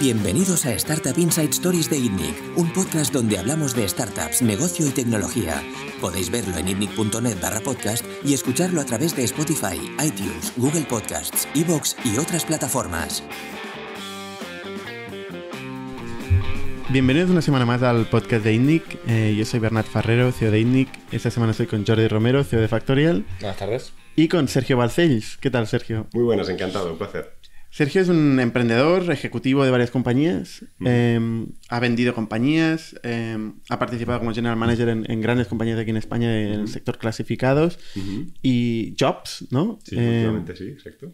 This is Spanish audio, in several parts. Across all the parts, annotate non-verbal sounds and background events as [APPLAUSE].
Bienvenidos a Startup Inside Stories de ITNIC, un podcast donde hablamos de startups, negocio y tecnología. Podéis verlo en itnic.net barra podcast y escucharlo a través de Spotify, iTunes, Google Podcasts, Evox y otras plataformas. Bienvenidos una semana más al podcast de ITNIC. Eh, yo soy Bernat Ferrero, CEO de ITNIC. Esta semana estoy con Jordi Romero, CEO de Factorial. Buenas tardes. Y con Sergio Balcells. ¿Qué tal, Sergio? Muy buenas, encantado, un placer. Sergio es un emprendedor ejecutivo de varias compañías. Eh, ha vendido compañías, eh, ha participado como general manager en, en, grandes compañías aquí en España en el sector clasificados y jobs, ¿no? Sí, efectivamente, sí, exacto.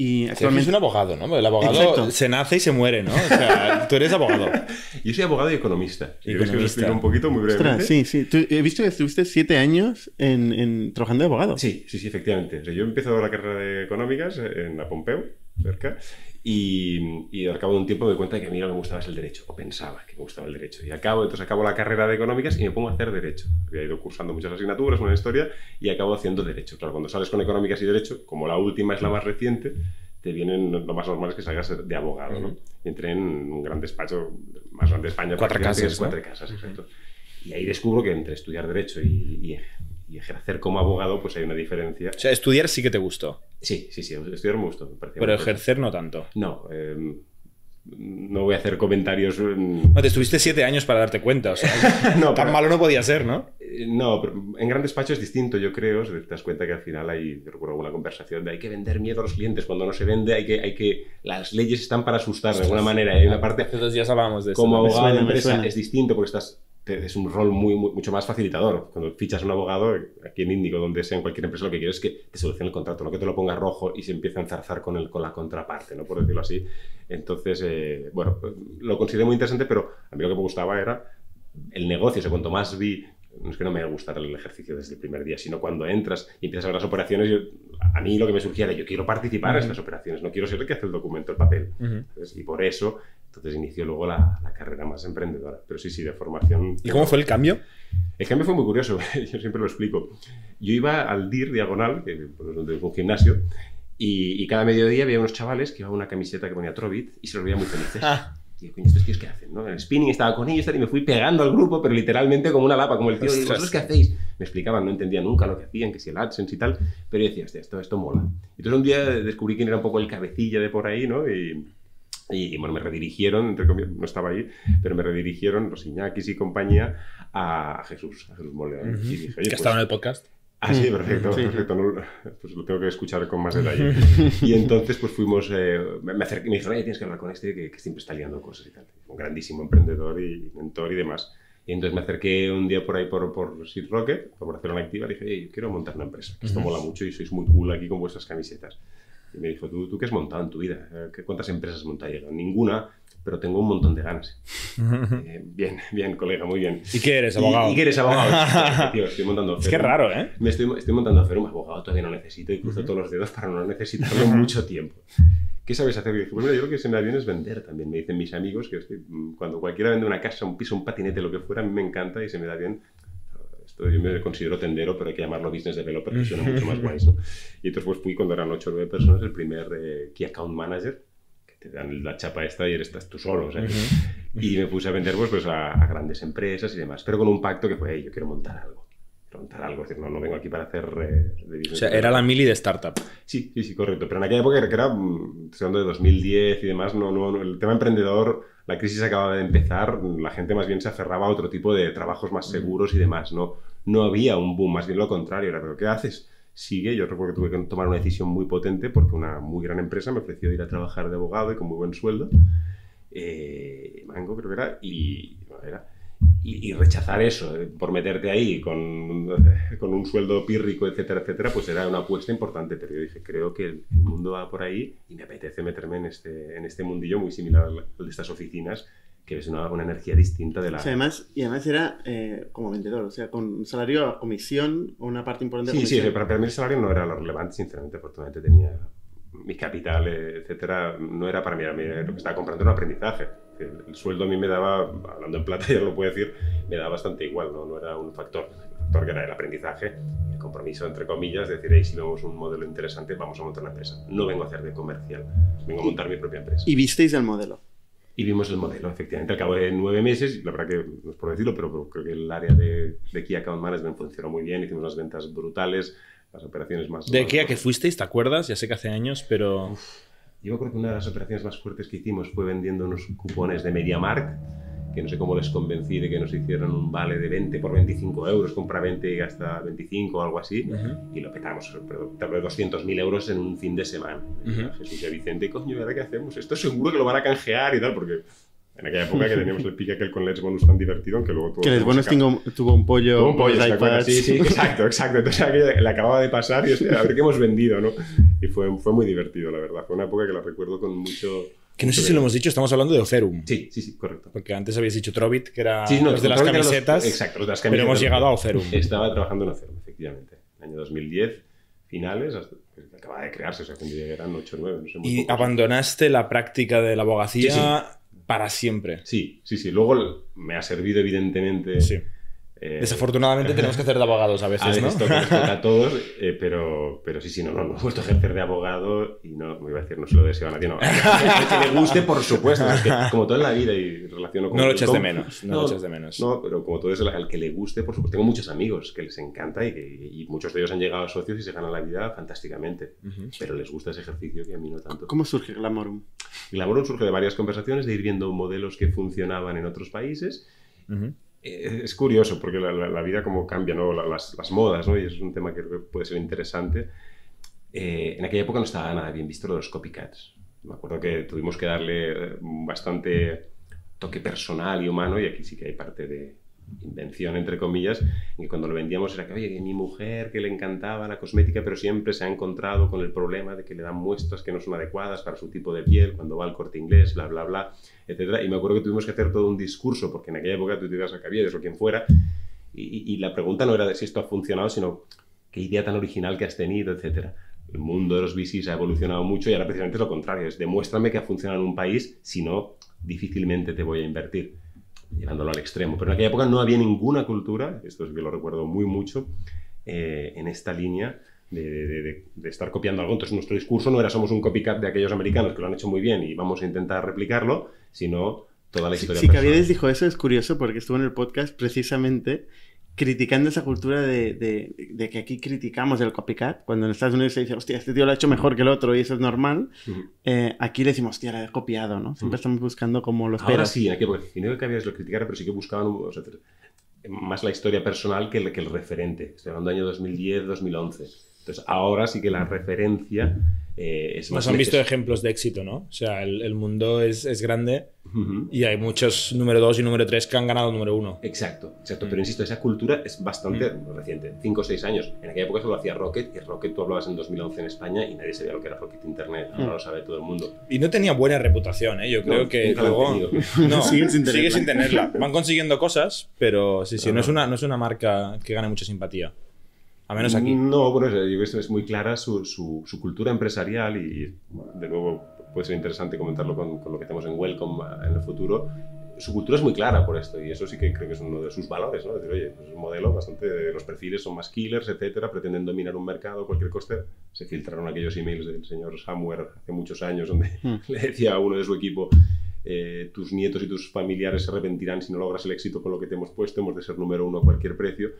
Y actualmente es un abogado, ¿no? El abogado Exacto. se nace y se muere, ¿no? O sea, tú eres abogado. [LAUGHS] Yo soy abogado y economista. Y economista. Que un poquito muy brevemente. Ostras, sí, sí. Tú, he visto que estuviste siete años en, en, trabajando de abogado. Sí, sí, sí, efectivamente. O sea, yo la carrera de económicas en la Pompeu, cerca, y, y, al cabo de un tiempo me di cuenta de que a mí lo que me gustaba es el derecho, o pensaba que me gustaba el derecho. Y acabo, entonces acabo la carrera de económicas y me pongo a hacer derecho. Había ido cursando muchas asignaturas, una historia, y acabo haciendo derecho. Claro, cuando sales con económicas y derecho, como la última es la más reciente, te vienen, lo más normal es que salgas de abogado, ¿no? Y entré en un gran despacho, más grande de España. Cuatro casas, ¿no? Cuatro casas, exacto. Y ahí descubro que entre estudiar Derecho y, y, y, ejercer como abogado, pues hay una diferencia. O sea, estudiar sí que te gustó. Sí, sí, sí, estudiar me gustó. Me Pero ejercer no tanto. No, eh, no voy a hacer comentarios. No, te estuviste siete años para darte cuenta. O sea, [LAUGHS] no, tan pero, malo no podía ser, ¿no? No, pero en gran despacho es distinto, yo creo. Te das cuenta que al final hay, recuerdo alguna conversación de hay que vender miedo a los clientes. Cuando no se vende, hay que. Hay que las leyes están para asustar de alguna manera. Hay una parte. Dos días hablábamos de eso. Como abogado de empresa es distinto porque estás es un rol muy, muy, mucho más facilitador. Cuando fichas a un abogado, aquí en Índigo, donde sea en cualquier empresa, lo que quieres es que te solucione el contrato, no que te lo ponga rojo y se empiece a enzarzar con, el, con la contraparte, ¿no? por decirlo así. Entonces, eh, bueno, lo consideré muy interesante, pero a mí lo que me gustaba era el negocio. O sea, cuanto más vi no es que no me gustara el ejercicio desde el primer día, sino cuando entras y empiezas a ver las operaciones, yo, a mí lo que me surgía era yo quiero participar uh -huh. en estas operaciones, no quiero ser el que hace el documento, el papel. Uh -huh. entonces, y por eso, entonces inició luego la, la, carrera más emprendedora. Pero sí, sí, de formación. ¿Y cómo fue el cambio? El cambio fue muy curioso, [LAUGHS] yo siempre lo explico. Yo iba al DIR diagonal, que pues, es un gimnasio, y, y, cada mediodía había unos chavales que llevaban una camiseta que ponía Trovit y se los veía muy felices. Ah. Tío, coño, ¿estos tíos qué hacen? ¿no? El spinning estaba con ellos y me fui pegando al grupo, pero literalmente como una lapa, como el tío, digo, ¿vosotros qué hacéis? Me explicaban, no entendía nunca lo que hacían, que si el AdSense y tal, pero yo decía, hostia, esto, esto mola. Entonces un día descubrí quién era un poco el cabecilla de por ahí, ¿no? Y, y, bueno, me redirigieron, entre comillas, no estaba ahí, pero me redirigieron los Iñakis y compañía a Jesús, a Jesús Moleón. Uh -huh. y dije, Oye, ¿Que pues, estaba en el podcast? Ah, sí, perfecto, [LAUGHS] sí. perfecto. No, pues lo tengo que escuchar con más detalle. [LAUGHS] y entonces, pues fuimos, eh, me acerqué, me dijeron, oye, tienes que hablar con este que, que, siempre está liando cosas y tal. Un grandísimo emprendedor y mentor y demás. Y entonces me acerqué un día por ahí por, por Seed Rocket, por Barcelona Activa, y dije, oye, yo quiero montar una empresa, que esto mola mucho y sois muy cool aquí con vuestras camisetas. Y me dijo, ¿tú, tú qué has montado en tu vida? ¿Cuántas empresas has montado? Y yo, ninguna, pero tengo un montón de ganas. [LAUGHS] eh, bien, [LAUGHS] bien, colega, muy bien. ¿Y qué eres, abogado? ¿Y, y qué eres, abogado? [LAUGHS] Tío, estoy montando Es que raro, ¿eh? Me estoy, estoy montando Ferum, abogado todavía no necesito y cruzo uh -huh. todos los dedos para no necesitarlo mucho tiempo. ¿Qué sabes hacer? Y dije, pues mira, yo lo que se me da bien es vender también. Me dicen mis amigos que estoy, cuando cualquiera vende una casa, un piso, un patinete, lo que fuera, a mí me encanta y se me da bien yo me considero tendero, pero hay que llamarlo business developer, que suena mucho más [LAUGHS] guay, ¿no? Y entonces pues fui cuando eran 8 o 9 personas, el primer eh, Key Account Manager, que te dan la chapa esta y eres, estás tú solo, ¿sabes? Uh -huh. Y me puse a vender pues, pues a, a, grandes empresas y demás, pero con un pacto que fue, hey, yo quiero montar algo. Quiero montar algo, es decir, no, no vengo aquí para hacer... Eh, de o sea, era la mili de startup. Sí, sí, sí, correcto. Pero en aquella época, que era, mm, hablando de 2010 y demás, no, no, no, el tema emprendedor, la crisis acababa de empezar, la gente más bien se aferraba a otro tipo de trabajos más seguros y demás, ¿no? no había un boom, más bien lo contrario, era, pero ¿qué haces? Sigue, yo recuerdo que tuve que tomar una decisión muy potente porque una muy gran empresa me ofreció ir a trabajar de abogado y con muy buen sueldo, eh, Mango creo que era, y, era, y, y, rechazar eso eh, por meterte ahí con, [LAUGHS] con, un sueldo pírrico, etcétera, etcétera, pues era una apuesta importante, pero yo dije, creo que el, el mundo va por ahí y me apetece meterme en este, en este mundillo muy similar al de estas oficinas que es una, una, energía distinta de la... O sea, además, y además era eh, como vendedor, o sea, con salario a comisión, una parte importante de Sí, sí, pero para mí el salario no era lo relevante, sinceramente, afortunadamente tenía mi capital, etcétera, no era para mí, era lo que estaba comprando era un aprendizaje. El, el, sueldo a mí me daba, hablando en plata [LAUGHS] ya lo puedo decir, me daba bastante igual, no, no era un factor. El factor que era el aprendizaje, compromiso, entre comillas, de decir, hey, si vemos un modelo interesante, vamos a montar una empresa. No vengo a hacer de comercial, vengo a montar mi propia empresa. ¿Y visteis el modelo? Y vimos el modelo, efectivamente, al cabo de nueve meses, la verdad que no es por decirlo, pero creo que el área de, de Key Account Management funcionó muy bien, hicimos unas ventas brutales, las operaciones más... ¿De qué a qué fuisteis? ¿Te acuerdas? Ya sé que hace años, pero... Yo creo que una de las operaciones más fuertes que hicimos fue vendiendo unos cupones de MediaMark, que no sé cómo les convencí de que nos hicieran un vale de 20 por 25 euros, compra 20 y gasta 25 o algo así, y lo petamos, hablo de 200.000 euros en un fin de semana. Jesús y Vicente, coño, ¿y ahora qué hacemos? Esto seguro que lo van a canjear y tal, porque en aquella época que teníamos el pique aquel con Let's Bonus tan divertido, aunque luego tuvo... Que Let's Bonus tuvo, tuvo un pollo... Tuvo un pollo, iPads. Sí, sí, exacto, exacto. Entonces aquello le acababa de pasar y hostia, a ver qué hemos vendido, ¿no? Y fue, fue muy divertido, la verdad. Fue una época que la recuerdo con mucho... Que no sé si lo hemos dicho, estamos hablando de Oferum. Sí, sí, sí, correcto. Porque antes habías dicho Trovit, que era Sí, no, los de las los- camisetas. exacto, los de las Pero camisetas. hemos llegado a Oferum. [LAUGHS] Estaba trabajando en Oferum, efectivamente. Año 2010, finales, hasta que acababa de crearse, o sea, cuando eran 8 o 9, no sé, muy Y pocos. abandonaste la práctica de la abogacía Sí, para siempre. Sí, sí, sí. Luego me ha servido, evidentemente. Sí. Eh, Desafortunadamente tenemos que hacer de abogados a a veces, veces ¿no? toca, [LAUGHS] nos toca a todos, eh, pero, pero sí, sí, no, no, no he vuelto a ejercer de abogado y no, me iba a decir, no se lo deseo a nadie, no. [LAUGHS] que le guste, por supuesto, es que como todo en la vida y relaciono con... No lo echas de menos, no lo echas de menos. No, pero como todo es al que le guste, por supuesto. Tengo muchos amigos que les encanta y, que, y muchos de ellos han llegado a socios y se ganan la vida fantásticamente. Pero les gusta ese ejercicio que a mí no tanto. ¿Cómo surge Glamorum? Glamour surge de varias conversaciones, de ir viendo modelos que funcionaban en otros países. Ujú. Eh, Es curioso porque la, la- vida como cambia, ¿no? La- Las, las modas, ¿no? Y es un tema que puede ser interesante. Eh, en aquella época no estaba nada bien visto lo de los copycats. Me acuerdo que tuvimos que darle eh, bastante toque personal y humano y aquí sí que hay parte de invención, entre comillas, en que cuando lo vendíamos era que, oye, que mi mujer que le encantaba la cosmética, pero siempre se ha encontrado con el problema de que le dan muestras que no son adecuadas para su tipo de piel cuando va al corte inglés, bla, bla, bla, etcétera. Y me acuerdo que tuvimos que hacer todo un discurso, porque en aquella época tú te ibas a Caviedes o quien fuera, y, y- la pregunta no era de si esto ha funcionado, sino qué idea tan original que has tenido, etcétera. El mundo de los VCs ha evolucionado mucho y ahora precisamente es lo contrario, es demuéstrame que ha funcionado en un país, si no, difícilmente te voy a invertir, llevándolo al extremo. Pero en aquella época no había ninguna cultura, esto sí que lo recuerdo muy mucho, eh, en esta línea de, de- de- de estar copiando algo. Entonces nuestro discurso no era somos un copycat de aquellos americanos que lo han hecho muy bien y vamos a intentar replicarlo, sino toda la historia si personal. Caviedes dijo eso, es curioso porque estuvo en el podcast precisamente criticando esa cultura de, de- de que aquí criticamos el copycat. Cuando en Estados Unidos se dice, hostia, este tío lo ha hecho mejor que el otro y eso es normal. Eh, aquí le decimos, hostia, la he copiado, ¿no? Siempre estamos buscando como los Ahora peros. sí, aquella época, y no que Caviedes lo criticara, pero sí que buscaban o sea, más la historia personal que el, que el referente. Estoy hablando del año 2010, 2011. Entonces, ahora sí que la referencia eh, es más... Nos han visto ejemplos de éxito, ¿no? O sea, el, el mundo es, es grande Ujú. y hay muchos número 2 y número 3 que han ganado número 1. Exacto, exacto. Pero insisto, esa cultura es bastante Mm. reciente, 5 o 6 años. En aquella época solo hacía Rocket y Rocket tú hablabas en 2011 en España y nadie sabía lo que era Rocket Internet. Ahora lo sabe todo el mundo. Y no tenía buena reputación, ¿eh? Yo creo No, [LAUGHS] que luego... No, Siguen sin sigue sin tenerla. Van consiguiendo cosas, pero sí, sí, Pero no, no. es una, no es una marca que gane mucha simpatía. A menos aquí. No, bueno, yo creo que es muy clara su, su- su cultura empresarial y, de nuevo, puede ser interesante comentarlo con, con lo que hacemos en Welcome ah, en el futuro. Su cultura es muy clara por esto y eso sí que creo que es uno de sus valores, ¿no? Decir, oye, pues es un modelo bastante... Los perfiles son más killers, etcétera, pretenden dominar un mercado a cualquier coste. Se filtraron aquellos emails del señor Samwer hace muchos años donde [LAUGHS] Hmm. le decía a uno de su equipo eh, tus nietos y tus familiares se arrepentirán si no logras el éxito con lo que te hemos puesto, hemos de ser número uno a cualquier precio.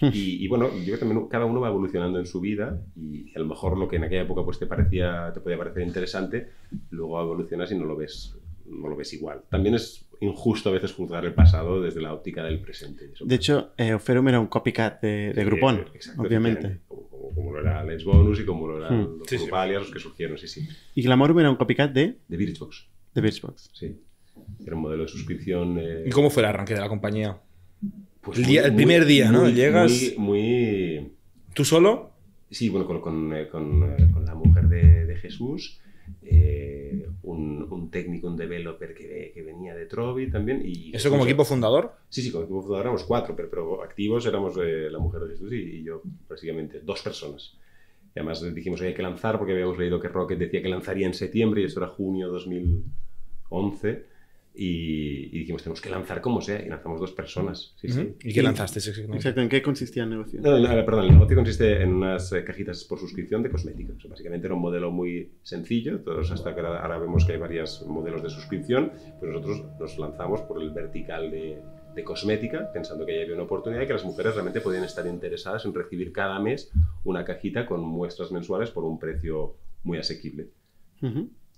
[LAUGHS] Y, y bueno, yo creo que también cada uno va evolucionando en su vida y a lo mejor lo que en aquella época pues te parecía, te podía parecer interesante, luego evolucionas y no lo ves, no lo ves igual. También es injusto a veces juzgar el pasado desde la óptica del presente. Eso- De hecho, eh, Oferum era un copycat de, de Groupon, exacto, obviamente. Como, como- como lo era Let's Bonus y como lo eran Hmm. los Sí, sí. Los que surgieron, sí, sí. Y Glamorum era un copycat de, De Birchbox, de Birchbox. sí. Era un modelo de suscripción. eh, ¿Y cómo fue el arranque de la compañía? Pues el día- el primer día, ¿no? muy- Llegas- Muy, muy, ¿Tú solo? Sí, bueno, con, con, eh, con, eh, con la mujer de, de Jesús, eh, un, un técnico, un developer que, que venía de Trovi también. Y ¿Eso como equipo fundador? Sí, sí, como equipo fundador éramos cuatro, pero, pero activos éramos eh, la mujer de Jesús y, y yo, básicamente, dos personas. Y además dijimos, "Oye, hay que lanzar, porque habíamos leído que Rocket decía que lanzaría en septiembre y esto era junio 2011. Y, dijimos, tenemos que lanzar como sea, y lanzamos dos personas. Sí, sí. ¿Y qué lanzaste? Exacto, ¿en qué consistía el negocio? No, perdón, el negocio consiste en unas eh, cajitas por suscripción de cosméticos. básicamente era un modelo muy sencillo, todos hasta que ahora, vemos que hay varios modelos de suscripción, pues nosotros nos lanzamos por el vertical de, de cosmética, pensando que había una oportunidad y que las mujeres realmente podían estar interesadas en recibir cada mes una cajita con muestras mensuales por un precio muy asequible.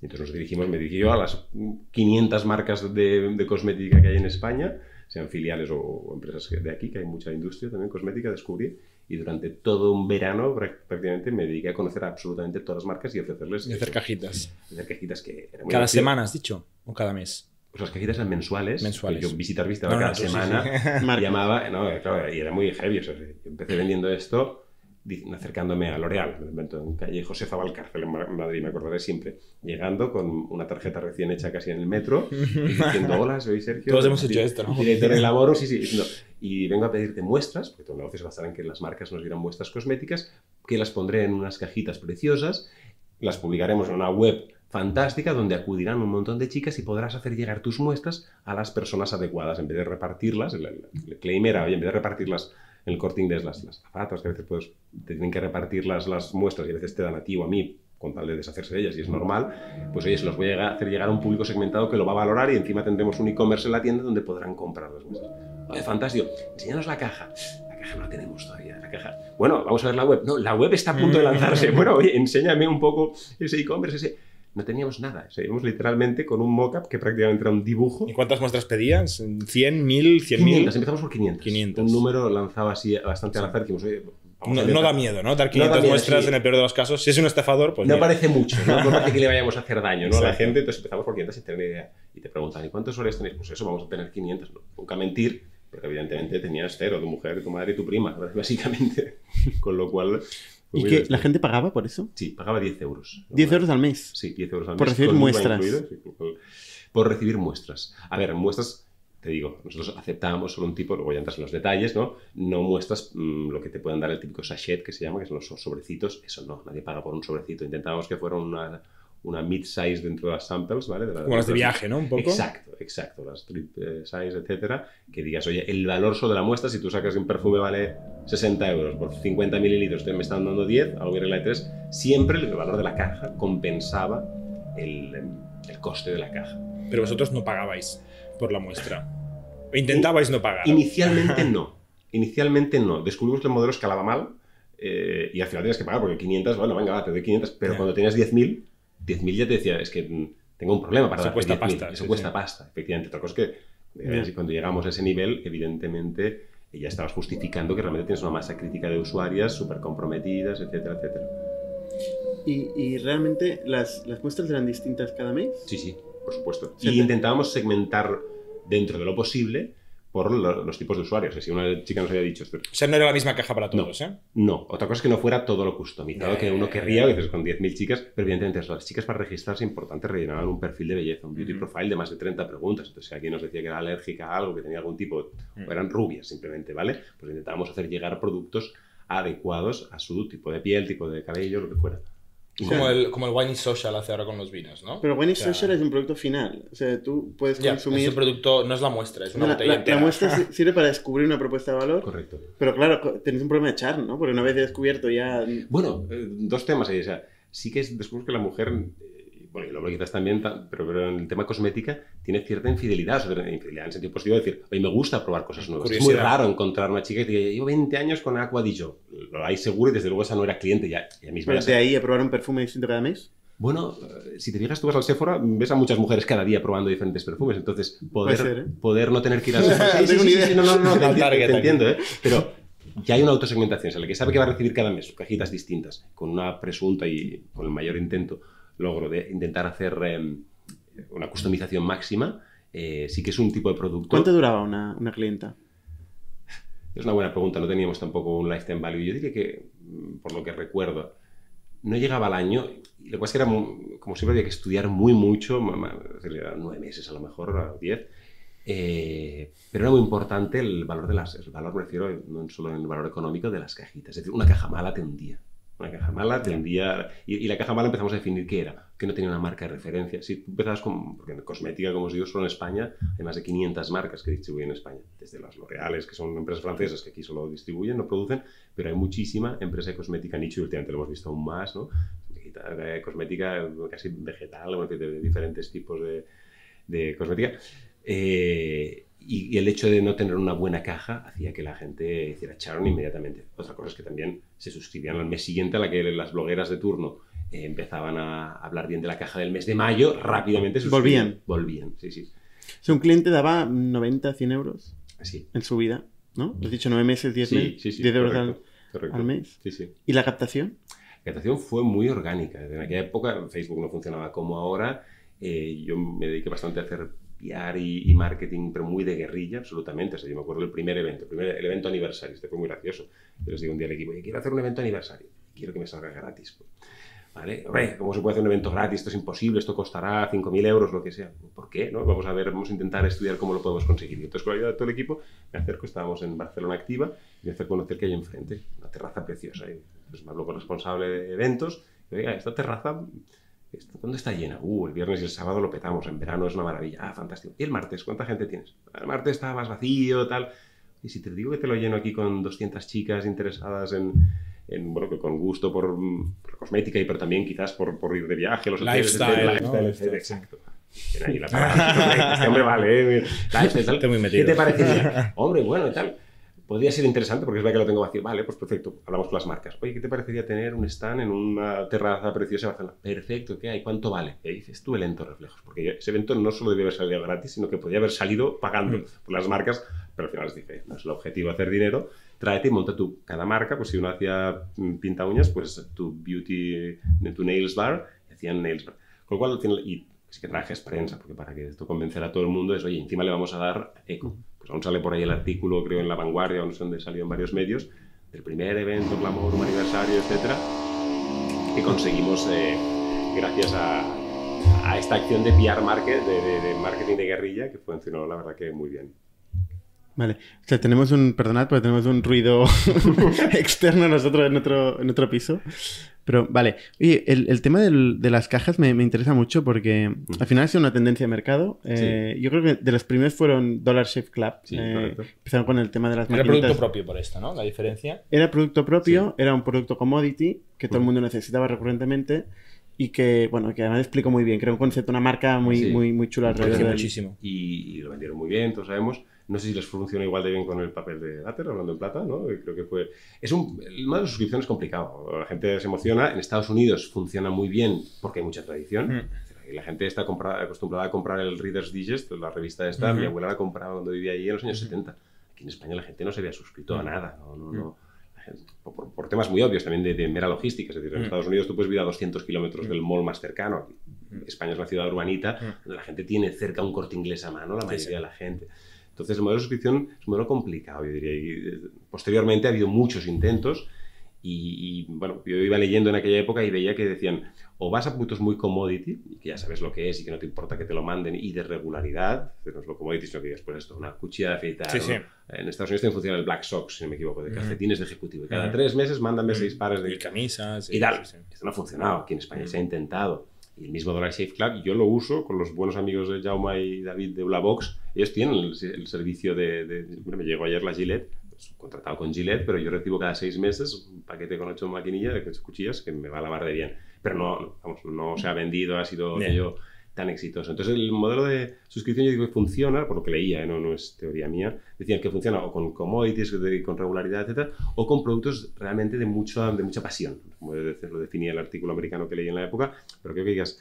Entonces nos dirigimos, me dirigí yo a las 500 marcas de, cosmética que hay en España, sean filiales o, empresas de aquí, que hay mucha industria también cosmética, descubrí. Y durante todo un verano prácticamente me dediqué a conocer absolutamente todas las marcas y ofrecerles... Y hacer cajitas. Hacer cajitas que... ¿Cada semana has dicho? ¿O cada mes? Pues las cajitas eran mensuales. Mensuales. Yo visitar visitaba cada semana. [LAUGHS] llamaba... No, claro, y era muy heavy. O sea, yo empecé vendiendo esto acercándome a L'Oreal, en calle Josefa Valcárcel en Madrid, me acordaré siempre, llegando con una tarjeta recién hecha casi en el metro, [LAUGHS] diciendo, hola, soy Sergio. Todos hemos hecho esto, ¿no? Director de [LAUGHS] laboro, sí, sí, y vengo a pedirte muestras, porque tu negocio se basará en que las marcas nos dieran muestras cosméticas, que las pondré en unas cajitas preciosas, las publicaremos en una web fantástica donde acudirán un montón de chicas y podrás hacer llegar tus muestras a las personas adecuadas en vez de repartirlas. El, el claim era, oye, en vez de repartirlas el corte inglés, las, las zapatos, que a veces pues, te tienen que repartir las, las muestras y a veces te dan a ti o a mí con tal de deshacerse de ellas y es normal, pues oye, se los voy a hacer llegar a un público segmentado que lo va a valorar y encima tendremos un e-commerce en la tienda donde podrán comprar las muestras. Oye, fantástico, enséñanos la caja. La caja no la tenemos todavía, la caja. Bueno, vamos a ver la web. No, la web está a punto de lanzarse. Bueno, oye, enséñame un poco ese e-commerce, ese no teníamos nada. Seguimos literalmente con un mockup que prácticamente era un dibujo. ¿Y cuántas muestras pedías? ¿100, 1000, 100 mil? Empezamos por 500. 500. Un número lanzado así bastante al azar. no, da miedo, ¿no? Dar 500 muestras en el peor de los casos. Si es un estafador, pues. No parece mucho, ¿no? No parece que le vayamos a hacer daño ¿no? a la gente. Entonces empezamos por 500 sin tener idea. Y te preguntan, ¿y cuántos usuarios tenéis? Pues eso, vamos a tener 500. Nunca mentir, porque evidentemente tenías cero, tu mujer, tu madre y tu prima, [LAUGHS] básicamente. Con lo cual ¿Y que la gente pagaba por eso? Sí, pagaba 10 euros. ¿10 euros al mes? Sí, 10 euros al mes. Por recibir muestras. por, recibir muestras. A ver, muestras, te digo, nosotros aceptábamos solo un tipo, luego ya entras en los detalles, ¿no? No muestras mm, lo que te pueden dar el típico sachet que se llama, que son los sobrecitos. Eso no, nadie paga por un sobrecito. Intentábamos que fuera una una mid-size dentro de las samples, ¿vale? De Como las de viaje, ¿no? Un poco. Exacto, exacto. Las trip eh, size, etcétera. Que digas, oye, el valor sobre la muestra, si tú sacas un perfume vale 60 euros por 50 mililitros, te me están dando 10, algo en regla de 3, siempre el valor de la caja compensaba el, el coste de la caja. Pero vosotros no pagabais por la muestra. O intentabais no pagar. Inicialmente [LAUGHS] no. Inicialmente no. Descubrimos que el modelo escalaba mal eh, y al final tienes que pagar porque 500, bueno, venga, va, te doy 500, pero cuando tenías 10.000 10.000 ya te decía, es que tengo un problema para Eso cuesta pasta. Eso cuesta pasta, efectivamente. Otra cosa es que eh, cuando llegamos a ese nivel, evidentemente ya estabas justificando que realmente tienes una masa crítica de usuarias súper comprometidas, etcétera, etcétera. ¿Y, y realmente las, las, muestras eran distintas cada mes? Sí, sí, por supuesto. y intentábamos segmentar dentro de lo posible por los tipos de usuarios. Si una chica nos había dicho... O sea, no era la misma caja para todos, no, ¿eh? No, otra cosa es que no fuera todo lo customizado que uno querría, a veces con 10.000 chicas, pero evidentemente las chicas para registrarse es importante rellenaban un perfil de belleza, un beauty profile de más de 30 preguntas. Entonces, si alguien nos decía que era alérgica a algo, que tenía algún tipo, o eran rubias simplemente, ¿vale? Pues intentábamos hacer llegar productos adecuados a su tipo de piel, tipo de cabello, lo que fuera. Como, el, como el Wine Social hace ahora con los vinos, ¿no? Pero Wine Social es un producto final. O sea, tú puedes consumir. Es producto, no es la muestra, es una la, botella la, la, muestra [LAUGHS] sirve para descubrir una propuesta de valor. Correcto. Pero claro, tenéis un problema de char, ¿no? Porque una vez descubierto ya. Bueno, eh, dos temas ahí. O sea, sí que es, descubrimos que la mujer bueno, y el hombre quizás también, pero, en el tema cosmética tiene cierta infidelidad, o sea, infidelidad en el sentido positivo de decir, oye, me gusta probar cosas nuevas. Es muy raro encontrar una chica que diga, llevo 20 años con Aqua Di Lo hay seguro y desde luego esa no era cliente ya. ya misma ¿Pero de ahí a probar un perfume distinto cada mes? Bueno, si te fijas, tú vas al Sephora, ves a muchas mujeres cada día probando diferentes perfumes. Entonces, poder, ¿eh? poder no tener que ir al [LAUGHS] Sephora. Sí, sí, sí, no, no, no, te, [LAUGHS] te entiendo, ¿eh? Pero ya hay una autosegmentación, o sea, el que sabe que va a recibir cada mes cajitas distintas, con una presunta y con el mayor intento logro de intentar hacer em, una customización máxima, eh, sí que es un tipo de producto. ¿Cuánto duraba una, una, clienta? Es una buena pregunta, no teníamos tampoco un lifetime value. Yo diría que, mm, por lo que recuerdo, no llegaba al año. Lo que pasa es que era, como siempre, había que estudiar muy mucho, nueve meses a lo mejor, diez. Eh, pero era muy importante el valor de las, el valor me refiero no solo en el valor económico de las cajitas. Es decir, una caja mala te hundía Una caja mala de un día... Y, la caja mala empezamos a definir qué era, que no tenía una marca de referencia. Si tú empezabas con... Porque en cosmética, como os digo, solo en España hay más de 500 marcas que distribuyen en España. Desde las L'Oreales, que son empresas francesas que aquí solo distribuyen, no producen, pero hay muchísima empresa de cosmética nicho y últimamente lo hemos visto aún más, ¿no? Cosmética casi vegetal, de diferentes tipos de, de cosmética. Eh, y, el hecho de no tener una buena caja hacía que la gente hiciera Charon inmediatamente. Otra cosa es que también se suscribían al mes siguiente a la que las blogueras de turno eh, empezaban a hablar bien de la caja del mes de mayo, rápidamente Volvían. Volvían, sí, sí. Si un cliente daba 90, 100 euros Así. en su vida, ¿no? Has dicho 9 meses, 10, meses, 10 euros al, mes. Sí, sí. ¿Y la captación? La captación fue muy orgánica. En aquella época Facebook no funcionaba como ahora. Eh, yo me dediqué bastante a hacer y, marketing, pero muy de guerrilla, absolutamente. O sea, yo me acuerdo del primer evento, el, primer, el evento aniversario, este fue muy gracioso. Yo les digo un día al equipo, quiero hacer un evento aniversario, quiero que me salga gratis. Pues, ¿Vale? Hombre, ¿cómo se puede hacer un evento gratis? Esto es imposible, esto costará 5.000 euros, lo que sea. ¿Por qué? ¿no? Vamos a ver, vamos a intentar estudiar cómo lo podemos conseguir. Y entonces, con la ayuda de todo el equipo, me acerco, estábamos en Barcelona Activa, y me acerco conocer que hay enfrente, una terraza preciosa. Y pues me hablo con el responsable de eventos, y oiga, esta terraza ¿Dónde está llena? Uh, el viernes y el sábado lo petamos, en verano es una maravilla. Ah, fantástico. ¿Y el martes? ¿Cuánta gente tienes? El martes está más vacío, tal. Y si te digo que te lo lleno aquí con 200 chicas interesadas en, en bueno, que con gusto por, cosmética y pero también quizás por, por ir de viaje, los lifestyle, ¿no? lifestyle, exacto. Ahí la [LAUGHS] este hombre vale, eh, lifestyle, ¿Qué te parecería? Hombre, bueno, y tal podría ser interesante porque es verdad que lo tengo vacío. Vale, pues perfecto, hablamos con las marcas. Oye, ¿qué te parecería tener un stand en una terraza preciosa de Barcelona? Perfecto, ¿qué hay? ¿Cuánto vale? Y dices tú el lento reflejos, porque ese evento no solo debe haber salido gratis, sino que podría haber salido pagando mm. por las marcas, pero al final les dije, no es el objetivo hacer dinero, tráete y monta tú cada marca, pues si uno hacía mm, pinta uñas, pues tu beauty, tu nails bar, hacían nails bar. Con lo cual, y es que trajes prensa, porque para que esto convencer a todo el mundo es, oye, encima le vamos a dar eco. Pues aún sale por ahí el artículo, creo, en La Vanguardia, sé dónde salió en varios medios, del primer evento, glamour, un aniversario, etcétera, que conseguimos eh, gracias a, a, esta acción de PR market, de, de, marketing de guerrilla, que funcionó, la verdad, que muy bien. Vale, o sea, tenemos un, perdonad, pero tenemos un ruido [LAUGHS] externo nosotros en otro, en otro piso. Pero vale, oye, el, tema de las cajas me, interesa mucho porque al final ha sido una tendencia de mercado. Eh, yo creo que de los primeros fueron Dollar Shave Club. Sí, eh, empezaron con el tema de las Era producto propio por esto, ¿no? La diferencia. Era producto propio, era un producto commodity que todo el mundo necesitaba recurrentemente y que, bueno, que además explico muy bien. Creo un concepto, una marca muy, muy, muy chula alrededor. Muchísimo. Y, y, lo vendieron muy bien, todos sabemos. No sé si les funciona igual de bien con el papel de láter, hablando en plata, ¿no? Creo que fue... Es un... El modelo de suscripción es complicado. La gente se emociona. En Estados Unidos funciona muy bien porque hay mucha tradición. Mm. la gente está acostumbrada a comprar el Reader's Digest, la revista esta. Mi abuela la compraba cuando vivía allí en los años 70. Aquí en España la gente no se había suscrito a nada. No, no, no. Por, por, temas muy obvios también de, mera logística. Es decir, en Estados Unidos tú puedes vivir a 200 kilómetros del mall más cercano. España es una ciudad urbanita donde la gente tiene cerca un corte inglés a mano, la mayoría de la gente. Entonces, el modelo de suscripción es un modelo complicado, yo diría. Y, eh, posteriormente ha habido muchos intentos y, bueno, yo iba leyendo en aquella época y veía que decían, o vas a puntos muy commodity, y que ya sabes lo que es y que no te importa que te lo manden, y de regularidad, no es lo commodity, sino que después esto, una cuchilla de afeitar. Sí, sí. En Estados Unidos funciona el Black Sox, si no me equivoco, de calcetines de ejecutivo. Y cada tres meses mándame seis pares de... Y camisas. Y tal. Esto no ha funcionado. Aquí en España se ha intentado. Y el mismo Shave Club, yo lo uso con los buenos amigos de Jauma y David de Ulabox. Ellos tienen el, servicio de, bueno, me llegó ayer la Gillette, pues, contratado con Gillette, pero yo recibo cada seis meses un paquete con ocho maquinillas, ocho cuchillas, que me va a lavar de bien. Pero no, vamos, no se ha vendido, ha sido yo tan exitoso. Entonces el modelo de suscripción yo digo que funciona, por lo que leía, ¿eh? no, no es teoría mía, decían que funciona o con commodities, con regularidad, etcétera, o con productos realmente de, mucho, de mucha pasión, como lo definía el artículo americano que leí en la época, pero creo que digas,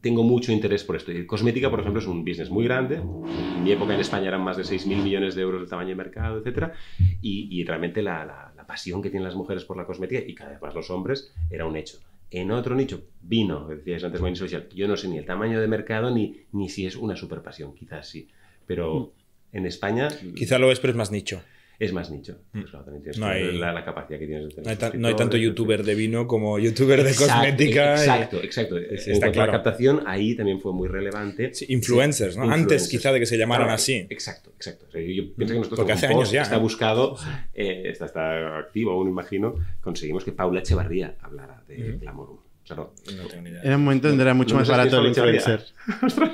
tengo mucho interés por esto. Y cosmética, por ejemplo, es un business muy grande. En mi época en España eran más de 6.000 millones de euros de tamaño de mercado, etcétera, y, realmente la, la pasión que tienen las mujeres por la cosmética y cada vez más los hombres era un hecho. En otro nicho, vino, decías antes, Wine Social, yo no sé ni el tamaño de mercado ni, ni si es una super pasión, quizás sí. Pero mm. en España... Quizá lo es, pero es más nicho. Es más nicho. Pues claro, tienes No hay- la, la capacidad que tienes de tener No hay, no hay tanto youtuber de vino como youtuber de Exacto, cosmética. y- Exacto, exacto. En está claro. la captación, ahí también fue muy relevante. Sí, influencers, ¿no? Antes Influencers. quizá de que se llamaran Claro, así. Exacto, exacto. O sea, yo pienso que nosotros Porque hace años ya, está ¿eh? buscado, eh, está, está activo aún, imagino, conseguimos que Paula Echevarría hablara de. O sea, no. No tengo ni idea. Era un momento donde era mucho ¿No más barato el es influencer. [LAUGHS] Ostras,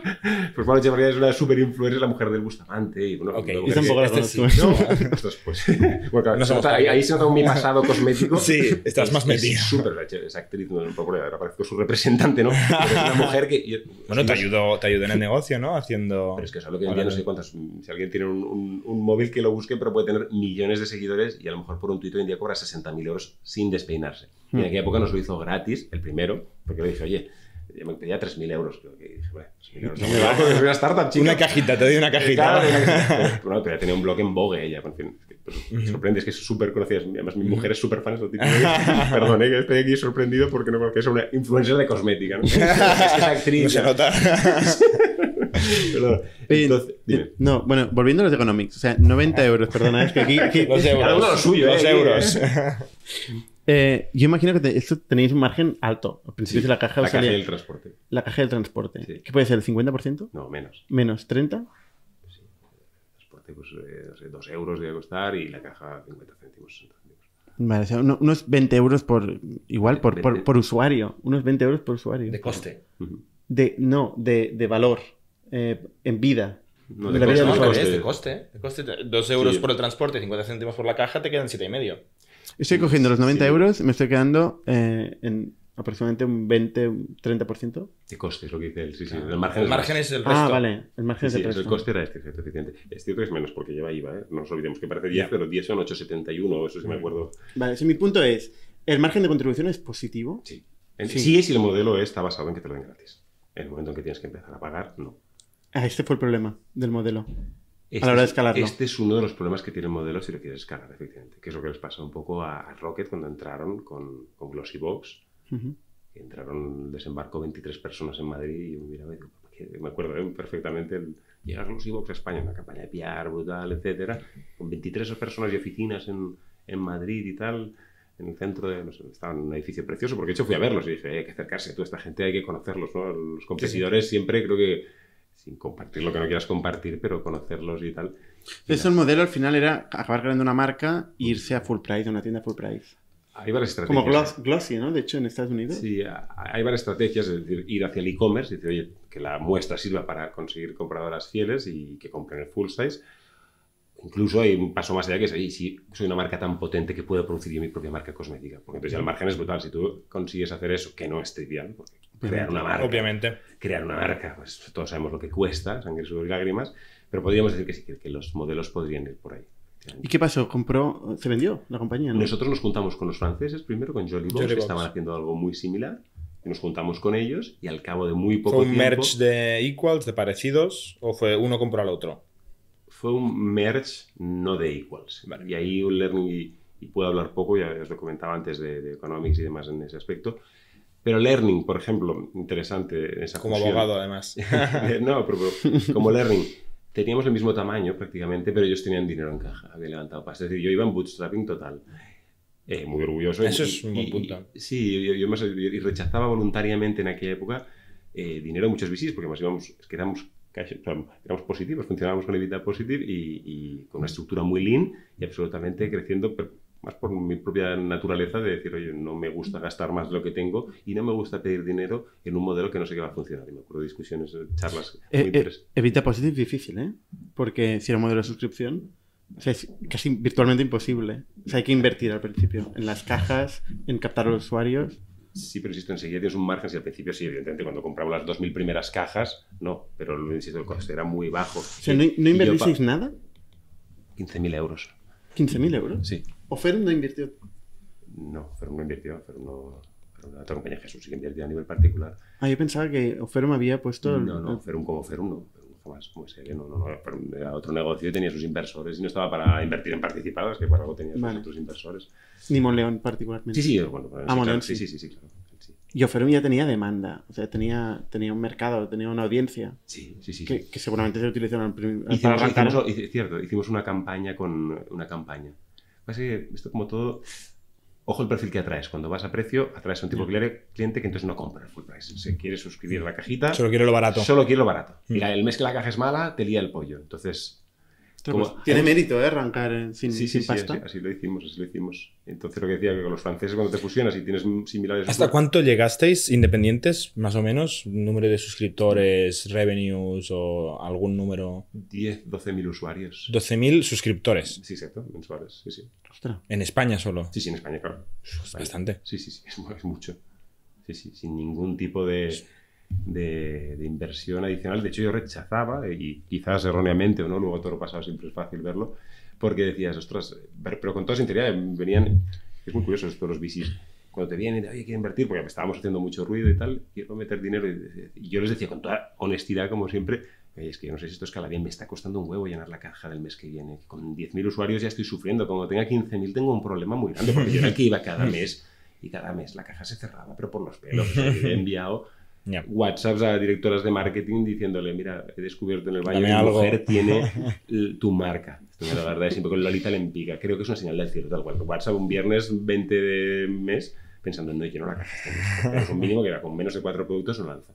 pues Paula Echevarría es una super influencer, la mujer del Bustamante. Y, bueno, Ok, luego- Yo tampoco la conozco. No, [LAUGHS] pues. [LAUGHS] Claro, ahí, se nota mi pasado cosmético. Sí, estás más Es- metida. Es súper, es actriz, no, un poco, ahora parezco su representante, ¿no? Pero es una mujer que. yo- Bueno, te ayudó, te ayudó en el negocio, ¿no? Haciendo. Pero es que es algo que en día no sé cuántos. Si alguien tiene un, un- un móvil que lo busque, pero puede tener millones de seguidores y a lo mejor por un tuit hoy en día cobra 60.000 euros sin despeinarse. Y en aquella época nos lo hizo gratis, el primero, porque le dije, oye, yo me pedía 3.000 euros. Que dije, bueno, 3.000 euros. No me [LAUGHS] va, una startup. Una cajita, te doy una cajita. Claro, una- [LAUGHS] bueno, pero tenía un blog en Vogue ella, en fin. es que, pues, me sorprende, es que es súper conocida. Además, mi mujer es súper fan, es lo típico. Perdón, eh, que estoy aquí sorprendido porque no conozco que es una influencer de cosmética. ¿no? [LAUGHS] es que es actriz. No se nota. Perdón. Entonces, dime. No, bueno, volviendo a los economics, o sea, 90 euros, perdona, es que aquí... aquí- Los euros. Cada uno lo suyo, Los ¿eh? euros. eh, yo imagino que te- esto tenéis un margen alto. Al principio Sí, de la caja la caja salía- y el transporte. la caja del transporte. Sí. ¿Qué puede ser? ¿El 50%? No, menos. ¿Menos 30%? transporte, pues, eh, no sé, 2 euros debe costar y la caja 50 céntimos. 60 céntimos. Vale, o sea, uno- unos 20 euros por... Igual, por, por, por usuario. Unos 20 euros por usuario. De coste. De, no, de, de valor. eh, en vida. No, De de la vida coste, del No, de coste. de coste. De coste. Dos euros Sí. por el transporte, 50 céntimos por la caja, te quedan siete y medio. Estoy cogiendo los 90 Sí. euros, me estoy quedando eh, en aproximadamente un 20, un 30%. De coste es lo que dice él. Sí, sí. El margen El es margen es el resto. Ah, vale. El margen Sí, es sí, el es el resto. coste era este, efecto eficiente. Es cierto que es menos porque lleva IVA, ¿eh? No nos olvidemos que parece 10, pero 10 son 8,71, eso sí me acuerdo. Vale, si mi punto es, ¿el margen de contribución es positivo? Sí. Sí. sí. si el modelo está basado en que te lo den gratis. En el momento en que tienes que empezar a pagar, no. Ah, este fue el problema del modelo. Este la hora de es- escalarlo. Este es uno de los problemas que tiene el modelo si lo quieres escalar, efectivamente. Que es lo que les pasó un poco a, a Rocket cuando entraron con, con Glossybox. Ujú. que Entraron, desembarcó 23 personas en Madrid y yo miraba y digo, me acuerdo ¿eh? perfectamente, el, llega Glossybox a España, una campaña de PR brutal, etcétera, con 23 personas y oficinas en, en Madrid y tal, en el centro de, no sé, estaba en un edificio precioso, porque de hecho fui a verlos y dije, "Eh, hay que acercarse a toda esta gente, hay que conocerlos, ¿no? Los competidores siempre creo que, sin compartir lo que no quieras compartir, pero conocerlos y tal. Entonces el modelo al final era acabar creando una marca e irse a full price, a una tienda full price. Hay varias estrategias. Como Gloss- Glossy, ¿no? De hecho, en Estados Unidos. Sí, hay varias estrategias, es decir, ir hacia el e-commerce, decir, oye, que la muestra sirva para conseguir compradoras fieles y que compren el full size. Incluso hay un paso más allá que es, oye, si soy una marca tan potente que puedo producir yo mi propia marca cosmética. Porque entonces ya el margen es brutal. Si tú consigues hacer eso, que no es trivial, porque crear una marca, Obviamente. crear una marca, pues todos sabemos lo que cuesta, sangre, sudor y lágrimas, pero podríamos decir que sí, que, que los modelos podrían ir por ahí. ¿Y qué pasó? ¿Compró? ¿Se vendió la compañía? ¿no? Nosotros nos juntamos con los franceses primero, con Jolly Box, Jolly que estaban haciendo algo muy similar. Y nos juntamos con ellos y al cabo de muy poco ¿Fue un tiempo... merge de equals, de parecidos, o fue uno compró al otro? Fue un merge no de equals. Vale. Y ahí un learning, y, y puedo hablar poco, ya os lo comentaba antes de, de economics y demás en ese aspecto. Pero learning, por ejemplo, interesante esa Como abogado, además. [LAUGHS] no, pero, pero como learning, teníamos el mismo tamaño prácticamente, pero ellos tenían dinero en caja, habían levantado pasta. Es decir, yo iba en bootstrapping total. Eh, muy orgulloso. Eso Y- es un buen punto. y- sí, yo, yo más- y rechazaba voluntariamente en aquella época eh, dinero de muchos VCs, porque más íbamos, es que éramos, éramos positivos, funcionábamos con EBITDA positive y, y con una estructura muy lean y absolutamente creciendo, pero más por mi propia naturaleza de decir, oye, no me gusta gastar más de lo que tengo y no me gusta pedir dinero en un modelo que no sé qué va a funcionar. Y me acuerdo de discusiones, charlas muy Eh, eh, evita Positive es difícil, ¿eh? Porque si era un modelo de suscripción, o sea, es casi virtualmente imposible. O sea, hay que invertir al principio en las cajas, en captar a los usuarios. Sí, pero insisto, enseguida tienes un margen. Si al principio sí, evidentemente, cuando compramos las 2.000 primeras cajas, no, pero insisto, el coste era muy bajo. O sea, ¿no, no invertisteis nada? 15.000 euros. ¿15.000 euros? Sí. ¿O Ferum no invirtió? No, Ferum no invirtió, Ferum no. Ferum, la otra compañía Jesús sí que invirtió a nivel particular. Ah, yo pensaba que Oferum había puesto... el- No, no, Ferum como Ferum no. Ferum jamás, como serie, no, no, no. Ferum era otro negocio y tenía sus inversores y no estaba para invertir en participados, que para algo tenía sus Vale. otros inversores. Ni Monleón particularmente. Sí, sí, bueno, Ah, sí, Monleón, claro, sí, sí. sí, sí, claro. Y Oferum ya tenía demanda, o sea, tenía, tenía un mercado, tenía una audiencia. Sí, sí, sí. Que, que seguramente se utilizaron para Hicimos, arrancar. hicimos- hici- cierto, hicimos una campaña con una campaña. Así que esto como todo, ojo el perfil que atraes. Cuando vas a precio, atraes a un tipo de cliente- cliente que entonces no compra el full price. Se quiere suscribir a la cajita, Solo quiero lo barato. solo quiere lo barato. Y la- el mes que la caja es mala, te lía el pollo. Entonces, como- pues tiene mérito, ¿eh? Arrancar en- sin, sí, sí, sin sí, pasta. así, así lo hicimos, así lo hicimos. Entonces lo que decía, que con los franceses cuando te fusionas y tienes similares... ¿Hasta cuánto llegasteis independientes, más o menos? ¿Número de suscriptores, revenues o algún número? 10, 12 mil usuarios. 12.000 suscriptores. Sí, exacto, mensuales. Sí, sí. Ostras. En España solo. Sí, sí, en España, claro. Es bastante. Sí, sí, sí, [LAUGHS] es mucho. Sí, sí, sin ningún tipo de, de, de inversión adicional. De hecho, yo rechazaba, y quizás erróneamente o no, luego todo lo pasado siempre es fácil verlo, porque decías, ostras, pero, con toda sinceridad, venían, es muy curioso esto los VCs, cuando te vienen, oye, quiero invertir, porque estábamos haciendo mucho ruido y tal, quiero meter dinero, y, yo les decía con toda honestidad, como siempre, "Oye, es que yo no sé si esto escala bien, me está costando un huevo llenar la caja del mes que viene. Con 10.000 usuarios ya estoy sufriendo. Cuando tenga 15.000 tengo un problema muy grande, porque yo era el que iba cada [LAUGHS] mes y cada mes la caja se cerraba, pero por los pelos. O sea, he enviado Ya. WhatsApps a directoras de marketing diciéndole, mira, he descubierto en el baño que mi mujer tiene [LAUGHS] tu marca. La verdad es siempre con Lolita Lempica. Creo que es una señal del cielo, tal cual. WhatsApp un viernes 20 de mes pensando, no lleno la caja. Pero un mínimo que era con menos de cuatro productos no lanza.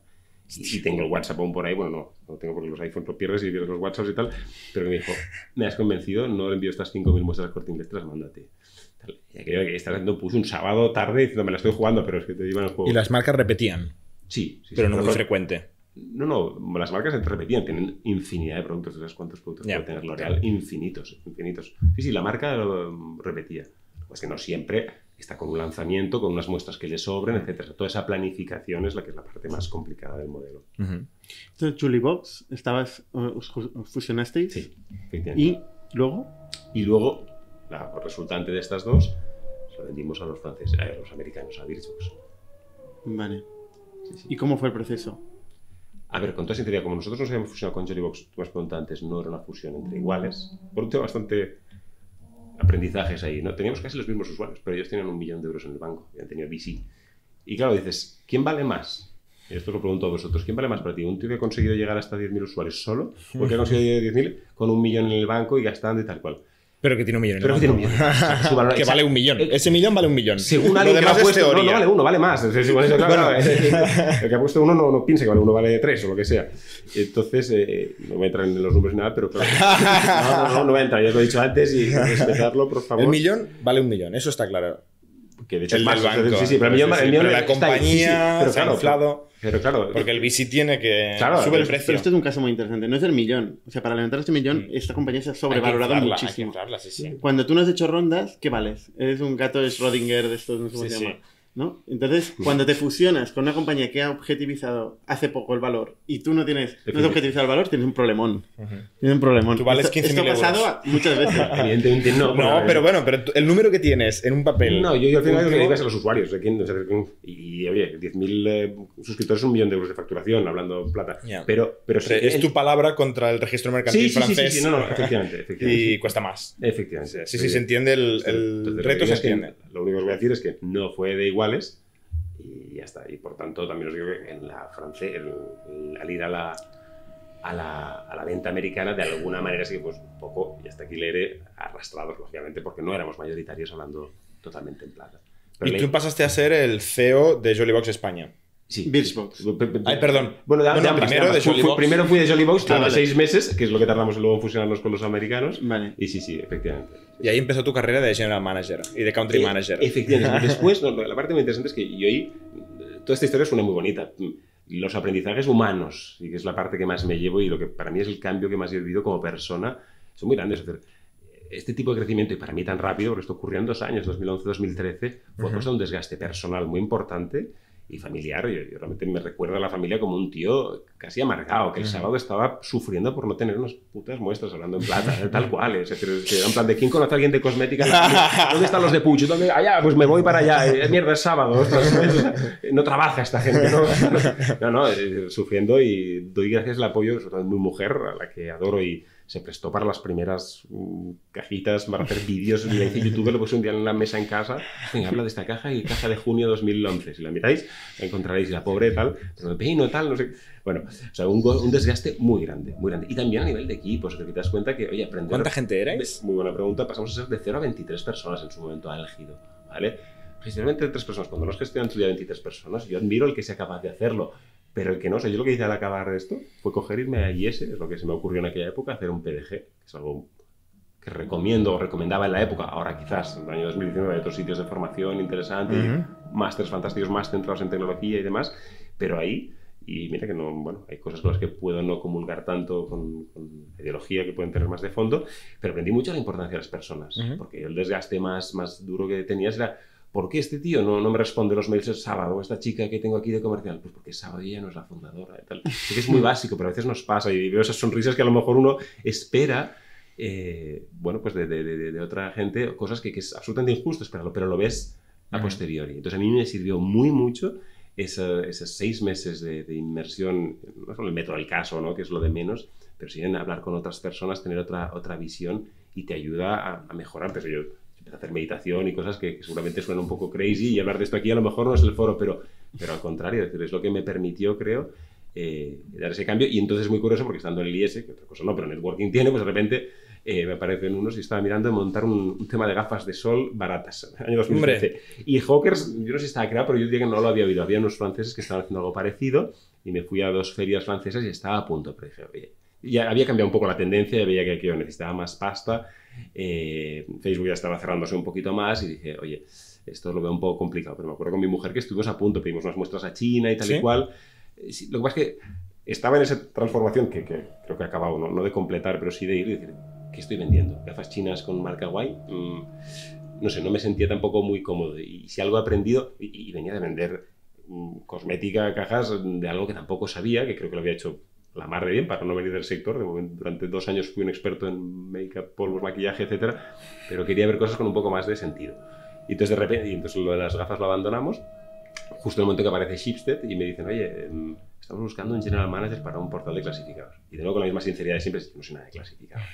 Y si tengo el WhatsApp aún por ahí, bueno, no, no tengo porque los iPhones lo pierdes y pierdes los WhatsApps y tal, pero me dijo, me has convencido, no le envío estas 5.000 muestras corte inglés, las mándate. Tal. Y aquello que estás haciendo, puse un sábado tarde diciendo, me la estoy jugando, pero es que te llevan el juego. Y las marcas repetían, Sí, sí, pero sí, no muy frecuente. no, no, las marcas se repetían, tienen infinidad de productos, ¿sabes cuántos productos Ya. puede tener L'Oreal? Infinitos, infinitos. Sí, sí, la marca lo repetía. Pues que no siempre está con un lanzamiento, con unas muestras que le sobren, etcétera. Toda esa planificación es la que es la parte más complicada del modelo. Ujú. Entonces, Julie Box, estabas, os, os fusionasteis. Sí, efectivamente. Y luego, Y luego, la resultante de estas dos, se lo vendimos a los franceses, a los americanos, a Birchbox. vale. Sí, sí. ¿Y cómo fue el proceso? A ver, con toda sinceridad, como nosotros nos habíamos fusionado con Jellybox, tú me has preguntado antes, no era una fusión entre iguales. Por un tema bastante aprendizajes ahí, ¿no? Teníamos casi los mismos usuarios, pero ellos tenían un millón de euros en el banco, habían tenido VC. Y claro, dices, ¿quién vale más? Y esto os lo pregunto a vosotros, ¿quién vale más para ti? ¿Un tío que ha conseguido llegar hasta 10.000 usuarios solo? ¿O que ha conseguido 10.000 con un millón en el banco y gastando y tal cual? Pero que tiene un millón. Pero que tiene un millón. Su valor- [LAUGHS] que vale un millón. Eh, Ese millón vale un millón. según alguien que ha puesto, no, no vale uno, vale más. Entonces, igual eso, claro, [LAUGHS] el que ha puesto uno no, no piensa que vale uno, vale tres o lo que sea. Entonces, eh, no voy a entrar en los números ni nada, pero claro. [LAUGHS] No, no, no, no voy a entrar, ya os lo he dicho antes y respetarlo, por favor. El millón vale un millón, eso está claro. Que de hecho El es más, del banco. Sí, sí, pero el millón, Sí, el pero la compañía pero se ha claro, inflado. Pero claro, Porque el VC tiene que Claro, sube el precio. Pero esto es un caso muy interesante. No es el millón. O sea, para levantar este millón, esta compañía se ha Hay que sobrevalorado inflarla, hay que muchísimo. inflarla, sí, sí. Cuando tú no has hecho rondas, ¿qué vales? Eres un gato de Schrödinger de estos, no sé cómo se llama. ¿No? Entonces, cuando te fusionas con una compañía que ha objetivizado hace poco el valor y tú no tienes, no has objetivizado el valor, tienes un problemón. Tienes un problemón. Tú vales Esto- 15.000 Esto ha pasado euros. muchas veces. [LAUGHS] evidentemente no. No, pero bueno, pero tú- el número que tienes en un papel. No, yo, yo al final lo que es a los usuarios. de quién- o sea, de quién- y, oye, 10.000 eh, suscriptores es un millón de euros de facturación, hablando en plata. Pero, pero es el- tu palabra contra el registro mercantil sí, sí, sí, sí, francés. sí, no, no, efectivamente. [LAUGHS] efectivamente y cuesta más. Efectivamente. Sí, sí, se entiende el, el Entonces, lo reto, se que entiende. Lo único que os voy a decir es que no fue de y ya está. Y por tanto, también os digo que en la francés, al ir a la, a la, a la venta americana, de alguna manera sí que pues un poco, y hasta aquí leeré, arrastrados, lógicamente, porque no éramos mayoritarios hablando totalmente en plata. Pero Y tú pasaste a ser el CEO de Jollybox España. Sí. Birchbox. Ay, perdón. Bueno, de, No, de no, ambas, primero de ambas. de Fui- primero fui de Jolly Box durante vale. seis meses, que es lo que tardamos luego en fusionarnos con los americanos. Vale. Y sí, sí, efectivamente. Y ahí empezó tu carrera de General Manager y de Country Eh, Manager. Efectivamente. [LAUGHS] Después, no, la parte muy interesante es que yo ahí, toda esta historia suena muy bonita. Los aprendizajes humanos, y que es la parte que más me llevo y lo que para mí es el cambio que más he vivido como persona, son muy grandes. Es decir, este tipo de crecimiento, y para mí tan rápido, porque esto ocurrió en dos años, 2011-2013, fue cosa de un desgaste personal muy importante y familiar. Yo, yo realmente me recuerdo a la familia como un tío casi amargado, que el sábado estaba sufriendo por no tener unas putas muestras hablando en plata, [LAUGHS] tal cual. Es decir, era en plan de ¿quién conoce a alguien de cosmética? [LAUGHS] ¿Dónde están los de Puch? ¿Dónde? Allá, pues me voy para allá. Eh, mierda, es sábado. [LAUGHS] no trabaja esta gente. No, no, no, eh, sufriendo y doy gracias al apoyo, sobre todo de mi mujer, a la que adoro y se prestó para las primeras mm, cajitas para hacer vídeos. Le hice YouTube, lo puse un día en la mesa en casa. Habla de esta caja y caja de junio 2011. Si la miráis, la encontraréis. la pobre tal, pero peino tal, no sé. Bueno, o sea, un, un, desgaste muy grande, muy grande. Y también a nivel de equipos, que te das cuenta que, oye, aprender... ¿Cuánta gente erais? Muy buena pregunta. Pasamos a ser de 0 a 23 personas en su momento álgido, ¿vale? Gestionar tres personas, cuando no es gestionan tu día 23 personas, yo admiro el que sea capaz de hacerlo. Pero el que no, o sea, yo lo que hice al acabar esto fue coger, irme a IS, es lo que se me ocurrió en aquella época, hacer un PDG, que es algo que recomiendo o recomendaba en la época. Ahora quizás, en el año 2019 hay otros sitios de formación interesantes, uh másters fantásticos más centrados en tecnología y demás, pero ahí, y mira que no, bueno, hay cosas con las que puedo no comulgar tanto con, la ideología que pueden tener más de fondo, pero aprendí mucho la importancia de las personas, porque el desgaste más, más duro que tenías era ¿Por qué este tío no, no me responde los mails el sábado? Esta chica que tengo aquí de comercial. Pues porque sábado ella no es la fundadora. Y tal. que es muy básico, pero a veces nos pasa y veo esas sonrisas que a lo mejor uno espera, eh, bueno, pues de, de, de, otra gente, cosas que, que, es absolutamente injusto esperarlo, pero lo ves a posteriori. Entonces a mí me sirvió muy mucho esos seis meses de, inmersión, no solo el método del caso, ¿no? que es lo de menos, pero sí en hablar con otras personas, tener otra, otra visión y te ayuda a, a mejorar. Pero yo hacer meditación y cosas que, seguramente suenan un poco crazy y hablar de esto aquí a lo mejor no es el foro, pero, pero al contrario, es, decir, es lo que me permitió, creo, eh, dar ese cambio. Y entonces es muy curioso porque estando en el IS, que otra cosa no, pero networking tiene, pues de repente eh, me aparecen unos y estaba mirando de montar un, tema de gafas de sol baratas, [LAUGHS] año 2013. Y Hawkers, yo no sé si estaba creado, pero yo diría que no lo había oído. Había unos franceses que estaban haciendo algo parecido y me fui a dos ferias francesas y estaba a punto, pero dije, oye, ya había cambiado un poco la tendencia, veía que, que yo necesitaba más pasta eh, Facebook ya estaba cerrándose un poquito más y dije, oye, esto lo veo un poco complicado. Pero me acuerdo con mi mujer que estuvimos a punto, pedimos unas muestras a China y tal y cual. Eh, lo que pasa es que estaba en esa transformación que, creo que ha acabado, ¿no? no, de completar, pero sí de ir y decir, ¿qué estoy vendiendo? ¿Gafas chinas con marca guay? Mm, no sé, no me sentía tampoco muy cómodo. Y si algo he aprendido, y, venía de vender mm, cosmética, cajas, de algo que tampoco sabía, que creo que lo había hecho la mar de bien para no venir del sector. durante dos años fui un experto en make-up, polvos, maquillaje, etcétera, pero quería ver cosas con un poco más de sentido. Y entonces de repente, y entonces lo de las gafas lo abandonamos, justo en el momento que aparece Shipstead y me dicen, oye, em, estamos buscando un general manager para un portal de clasificados. Y de nuevo con la misma sinceridad de siempre, no sé nada de clasificados.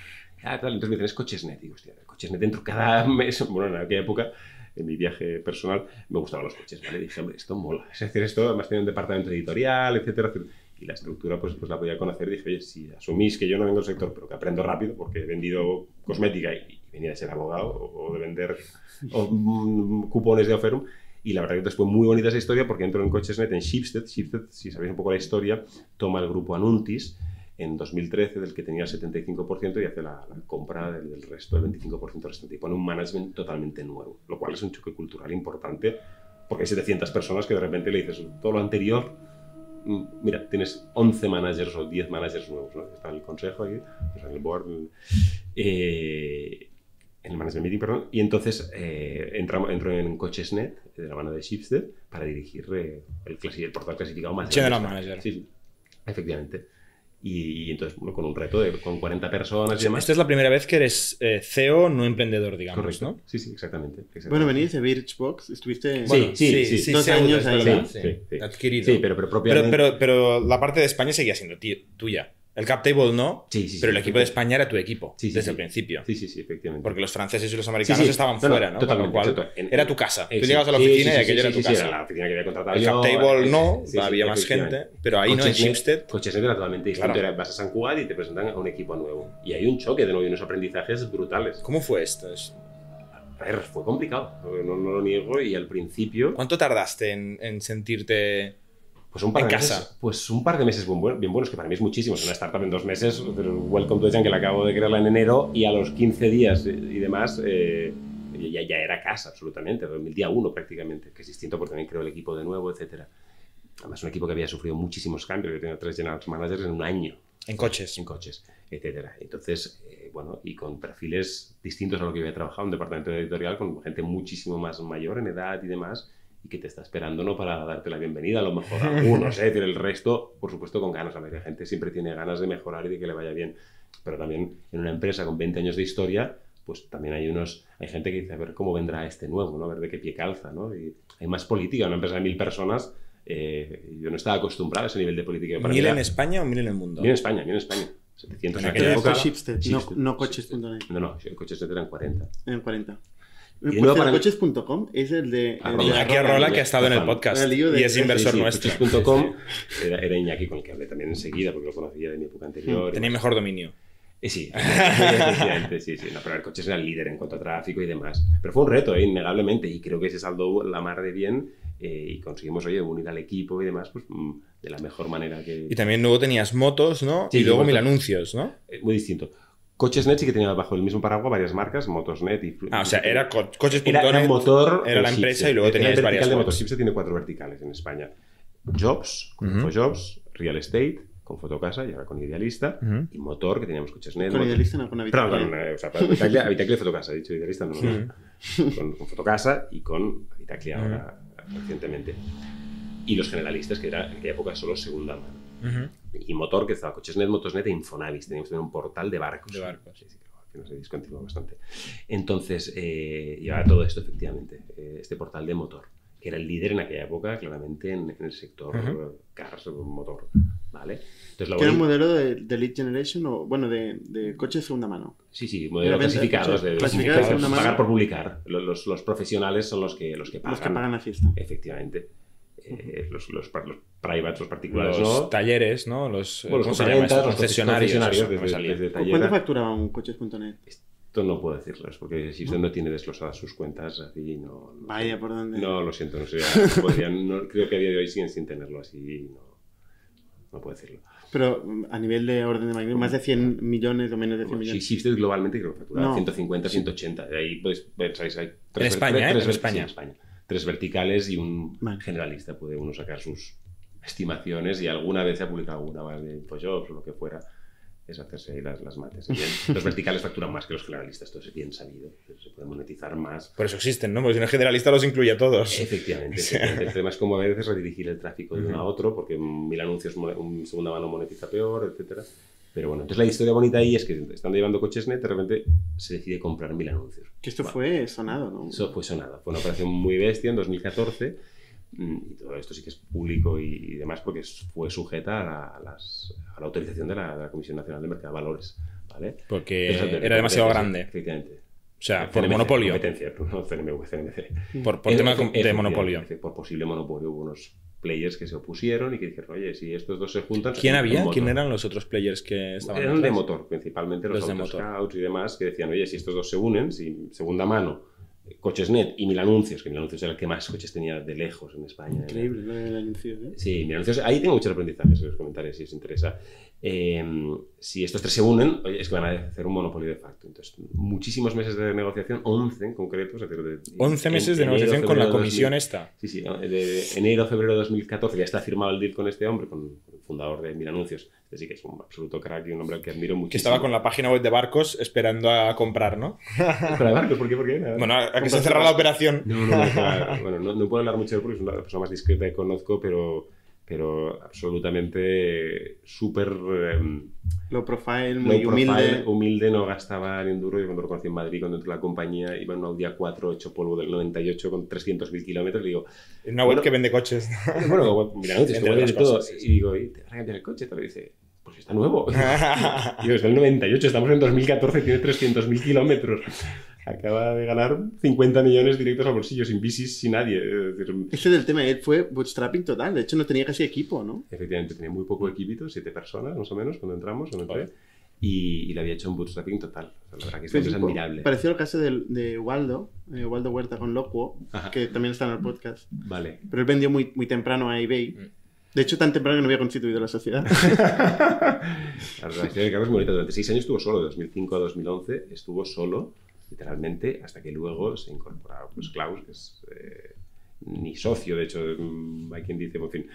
Ah, Entonces me dicen, es Cochesnet. Y digo, hostia, Cochesnet dentro cada [LAUGHS] mes, bueno, en aquella época, en mi viaje personal, me gustaban los coches, ¿vale? dije, hombre, esto mola. Es decir, esto, además tiene un departamento editorial, etcétera, etcétera y la estructura pues, pues la podía conocer. Dije, oye, si asumís que yo no vengo del sector, pero que aprendo rápido, porque he vendido cosmética y, venía de ser abogado o, de vender mm, cupones de Oferum, y la verdad que fue muy bonita esa historia porque entro en Cochesnet, en Shipstead. Shipstead, si sabéis un poco la historia, toma el grupo Anuntis en 2013, del que tenía el 75%, y hace la, compra del, resto, del 25% restante. Y pone un management totalmente nuevo, lo cual es un choque cultural importante porque hay 700 personas que de repente le dices todo lo anterior mira, tienes 11 managers o 10 managers nuevos, ¿no? Está el consejo aquí, en el board, eh, en el management meeting, perdón, y entonces eh, entramos, entro en Cochesnet, de la mano de Shipstead, para dirigir eh, el, el, portal clasificado más General Manager. Sí, efectivamente. Y, entonces, bueno, con un reto de con 40 personas y demás. Esta es la primera vez que eres eh, CEO, no emprendedor, digamos, Correcto. ¿no? Sí, sí, exactamente, Bueno, venís de Birchbox, estuviste sí, sí, sí, dos años ahí. Sí, adquirido. Sí, pero, pero propiamente... Pero, pero, la parte de España seguía siendo tuya. El cap table no, pero el equipo de España era tu equipo desde el principio. Sí, sí, sí, efectivamente. Porque los franceses y los americanos estaban fuera, ¿no? Totalmente, cual, era tu casa. Tú llegabas a la oficina y aquello era tu casa. era la oficina que había contratado El cap table no, había más gente, pero ahí no, en Shipstead. Coches era totalmente distinto. Vas a San Cugat y te presentan a un equipo nuevo. Y hay un choque de nuevo y unos aprendizajes brutales. ¿Cómo fue esto? A ver, fue complicado, no, lo niego y al principio... ¿Cuánto tardaste en sentirte pues un par en de casa. Meses, pues un par de meses bien, buenos, que para mí es muchísimo. Es una startup en dos meses, Welcome to Jungle, que la acabo de crearla en enero y a los 15 días y demás eh, ya, ya, era casa, absolutamente. El día uno prácticamente, que es distinto porque también creo el equipo de nuevo, etcétera. Además, un equipo que había sufrido muchísimos cambios. Yo tenía tres general managers en un año. En coches. En coches, etcétera. Entonces, eh, bueno, y con perfiles distintos a lo que había trabajado, un departamento editorial con gente muchísimo más mayor en edad y demás y que te está esperando no para darte la bienvenida, a lo mejor algunos, ¿eh? el resto, por supuesto, con ganas. La gente siempre tiene ganas de mejorar y de que le vaya bien. Pero también en una empresa con 20 años de historia, pues también hay unos, hay gente que dice, a ver cómo vendrá este nuevo, ¿no? A ver de qué pie calza, ¿no? Y hay más política, una empresa de mil personas, eh, yo no estaba acostumbrado a ese nivel de política. ¿Mil en España o mil en el mundo? Mil en España, mil en España. 700 En aquella época, época. Shipstead, no, Shipstead. no coches.net. No, no, coches eran 40. En 40. Y Pues no el para- coches.com es el de. el Arroba. de Iñaki Arroba. Arrola, que ha estado en el podcast de- y es inversor Sí, sí, nuestro. coches.com era, era Iñaki con el que hablé también enseguida, porque lo conocía de mi época anterior. Tenía mejor dominio. Eh, sí, [LAUGHS] sí, sí. No, pero el coche era el líder en cuanto a tráfico y demás. Pero fue un reto, eh, innegablemente, y creo que se saldó la mar de bien eh, y conseguimos, oye, unir al equipo y demás, pues mm, de la mejor manera que... Y también luego tenías motos, ¿no? Sí, y luego motos. mil anuncios, ¿no? Eh, muy distinto. Cochesnet sí que tenía bajo el mismo paraguas varias marcas, Motosnet y... Ah, o sea, era co- coches.net. Era, era un motor... era la empresa y luego el tenías vertical varias de. Shipset tiene cuatro verticales en España. Jobs, con Ujú. Infojobs, Real Estate, con Fotocasa y ahora con Idealista. Ujú. Y Motor, que teníamos Cochesnet. Con Motor- idealista, no, con Perdón, habitación. con, eh, o sea, Habitaclia y Fotocasa, he dicho Idealista, no, no, no. Con, con Fotocasa y con Habitaclia ahora, recientemente. Y los generalistas, que era en aquella época solo segunda mano. Y Motor, que estaba Cochesnet, Motosnet e Infonavis. Teníamos también un portal de barcos. De barcos. Sí, sí, que se discontinuó bastante. Entonces, eh, llevaba todo esto, efectivamente, eh, este portal de motor, que era el líder en aquella época, claramente, en, en el sector Ujú. eh, cars, motor. ¿Vale? Entonces, lo era un modelo de, de lead generation o, bueno, de, de coche de segunda mano. Sí, sí, modelos clasificados. De, clasificados de segunda mano. pagar por publicar. Los, los- los profesionales son los que, los que pagan. Los que pagan la fiesta. Efectivamente. Eh, los, los, los privates, los particulares, Los ¿no? talleres, ¿no? Los, Bueno, los concesionarios. concesionarios, desde, desde ¿Cuánto facturaba un coches.net? Esto no puedo decirles, porque Shipstead no tiene desglosadas sus cuentas así, no... no Vaya, ¿por dónde? No, lo siento, no sé. no- creo que a día de hoy siguen sin tenerlo así, no, no puedo decirlo. Pero mm, a nivel de orden de magnitud, más de 100 millones o menos de 100 Bueno, millones. Shipstead globalmente creo que facturaba No. 150, 180. De ahí podéis ver, sabéis, hay En España, ¿eh? En España. sí, en España. Tres verticales y un Vale. generalista. Puede uno sacar sus estimaciones y alguna vez se ha publicado alguna más de Infojobs o lo que fuera. Es hacerse ahí las, las mates. Bien, [LAUGHS] los verticales facturan más que los generalistas, esto es bien sabido. Se puede monetizar más. Por eso existen, ¿no? Porque si no, el generalista los incluye a todos. Efectivamente, [LAUGHS] efectivamente. El tema es como a veces redirigir el tráfico de uno a otro, porque mil anuncios, un segunda mano monetiza peor, etcétera. Pero bueno, entonces la historia bonita ahí es que estando llevando coches net, de repente se decide comprar mil anuncios. Que esto fue sonado, ¿no? Eso fue sonada. Fue una operación muy bestia en 2014. mm, Y todo esto sí que es público y, y demás porque fue sujeta a la, a las- a la autorización de la, de la Comisión Nacional de Mercado de Valores. ¿vale? Porque Eso de- era demasiado grande. Efectivamente. O sea, por CNMC, monopolio. Competencia, [LAUGHS] no CNMV, CNMC. Por, por tema de monopolio. Por posible monopolio hubo unos players que se opusieron y que dijeron, oye, si estos dos se juntan... ¿Quién había? motor". ¿Quién eran los otros players que estaban Eran de motor, principalmente los, Los de motor. autoscouts y demás, que decían, oye, si estos dos se unen, si segunda mano, eh, coches net y mil anuncios, que mil anuncios era el que más coches tenía de lejos en España. Increíble, ¿no? El anuncio, ¿eh? Sí, mil anuncios, ahí tengo muchos aprendizajes en los comentarios, si os interesa. Eh, si estos tres se unen, oye, es que van a hacer un monopolio de facto. Entonces, muchísimos meses de negociación, 11 en concreto. es decir, de- 11 en- meses de enero, negociación con la comisión 2000. esta. Sí, sí, de enero, febrero de 2014 ya está firmado el deal con este hombre, con el fundador de Mil Anuncios. Este sí que es un absoluto crack y un hombre al que admiro muchísimo. Que estaba con la página web de barcos esperando a comprar, ¿no? [LAUGHS] De barcos, ¿por qué? ¿Por qué? Nada. Bueno, a que se cerrara la operación. No, no, no, claro. [LAUGHS] bueno, no, no puedo hablar mucho de él porque es una persona más discreta que conozco, pero, pero absolutamente súper eh, Low profile, low muy profile, humilde. humilde, no gastaba ni un duro. Yo cuando lo conocí en Madrid, cuando entré a la compañía, iba en un Audi A4 hecho polvo del 98 con 300.000 kilómetros. y digo, En una web Bueno. que vende coches. [LAUGHS] bueno, mira, [LAUGHS] anuncios, Entre como de otras todo. sí, sí. Y digo, ¿y te van a cambiar el coche? Te lo dice, pues está nuevo. Y [LAUGHS] digo, es del 98, estamos en 2014, tiene 300.000 kilómetros. Acaba de ganar 50 millones directos al bolsillo, sin bicis, sin nadie. Es decir, Este del tema, él fue bootstrapping total. De hecho, no tenía casi equipo, ¿no? efectivamente, tenía muy poco equipito, siete personas más o menos cuando entramos, cuando entré. Y, y le había hecho un bootstrapping total. O sea, la verdad que esto es admirable. Parecido al caso del- de, Waldo, eh, Waldo Huerta con Locuo, Ajá. que también está en el podcast. Vale. Pero él vendió muy, muy temprano a eBay. De hecho, tan temprano que no había constituido la sociedad. [LAUGHS] La relación de Carlos es muy bonita. Durante seis años estuvo solo, de 2005 a 2011 estuvo solo, literalmente, hasta que luego se incorporó pues, Klaus, que es eh, ni socio, de hecho, mm, hay quien dice, en fin.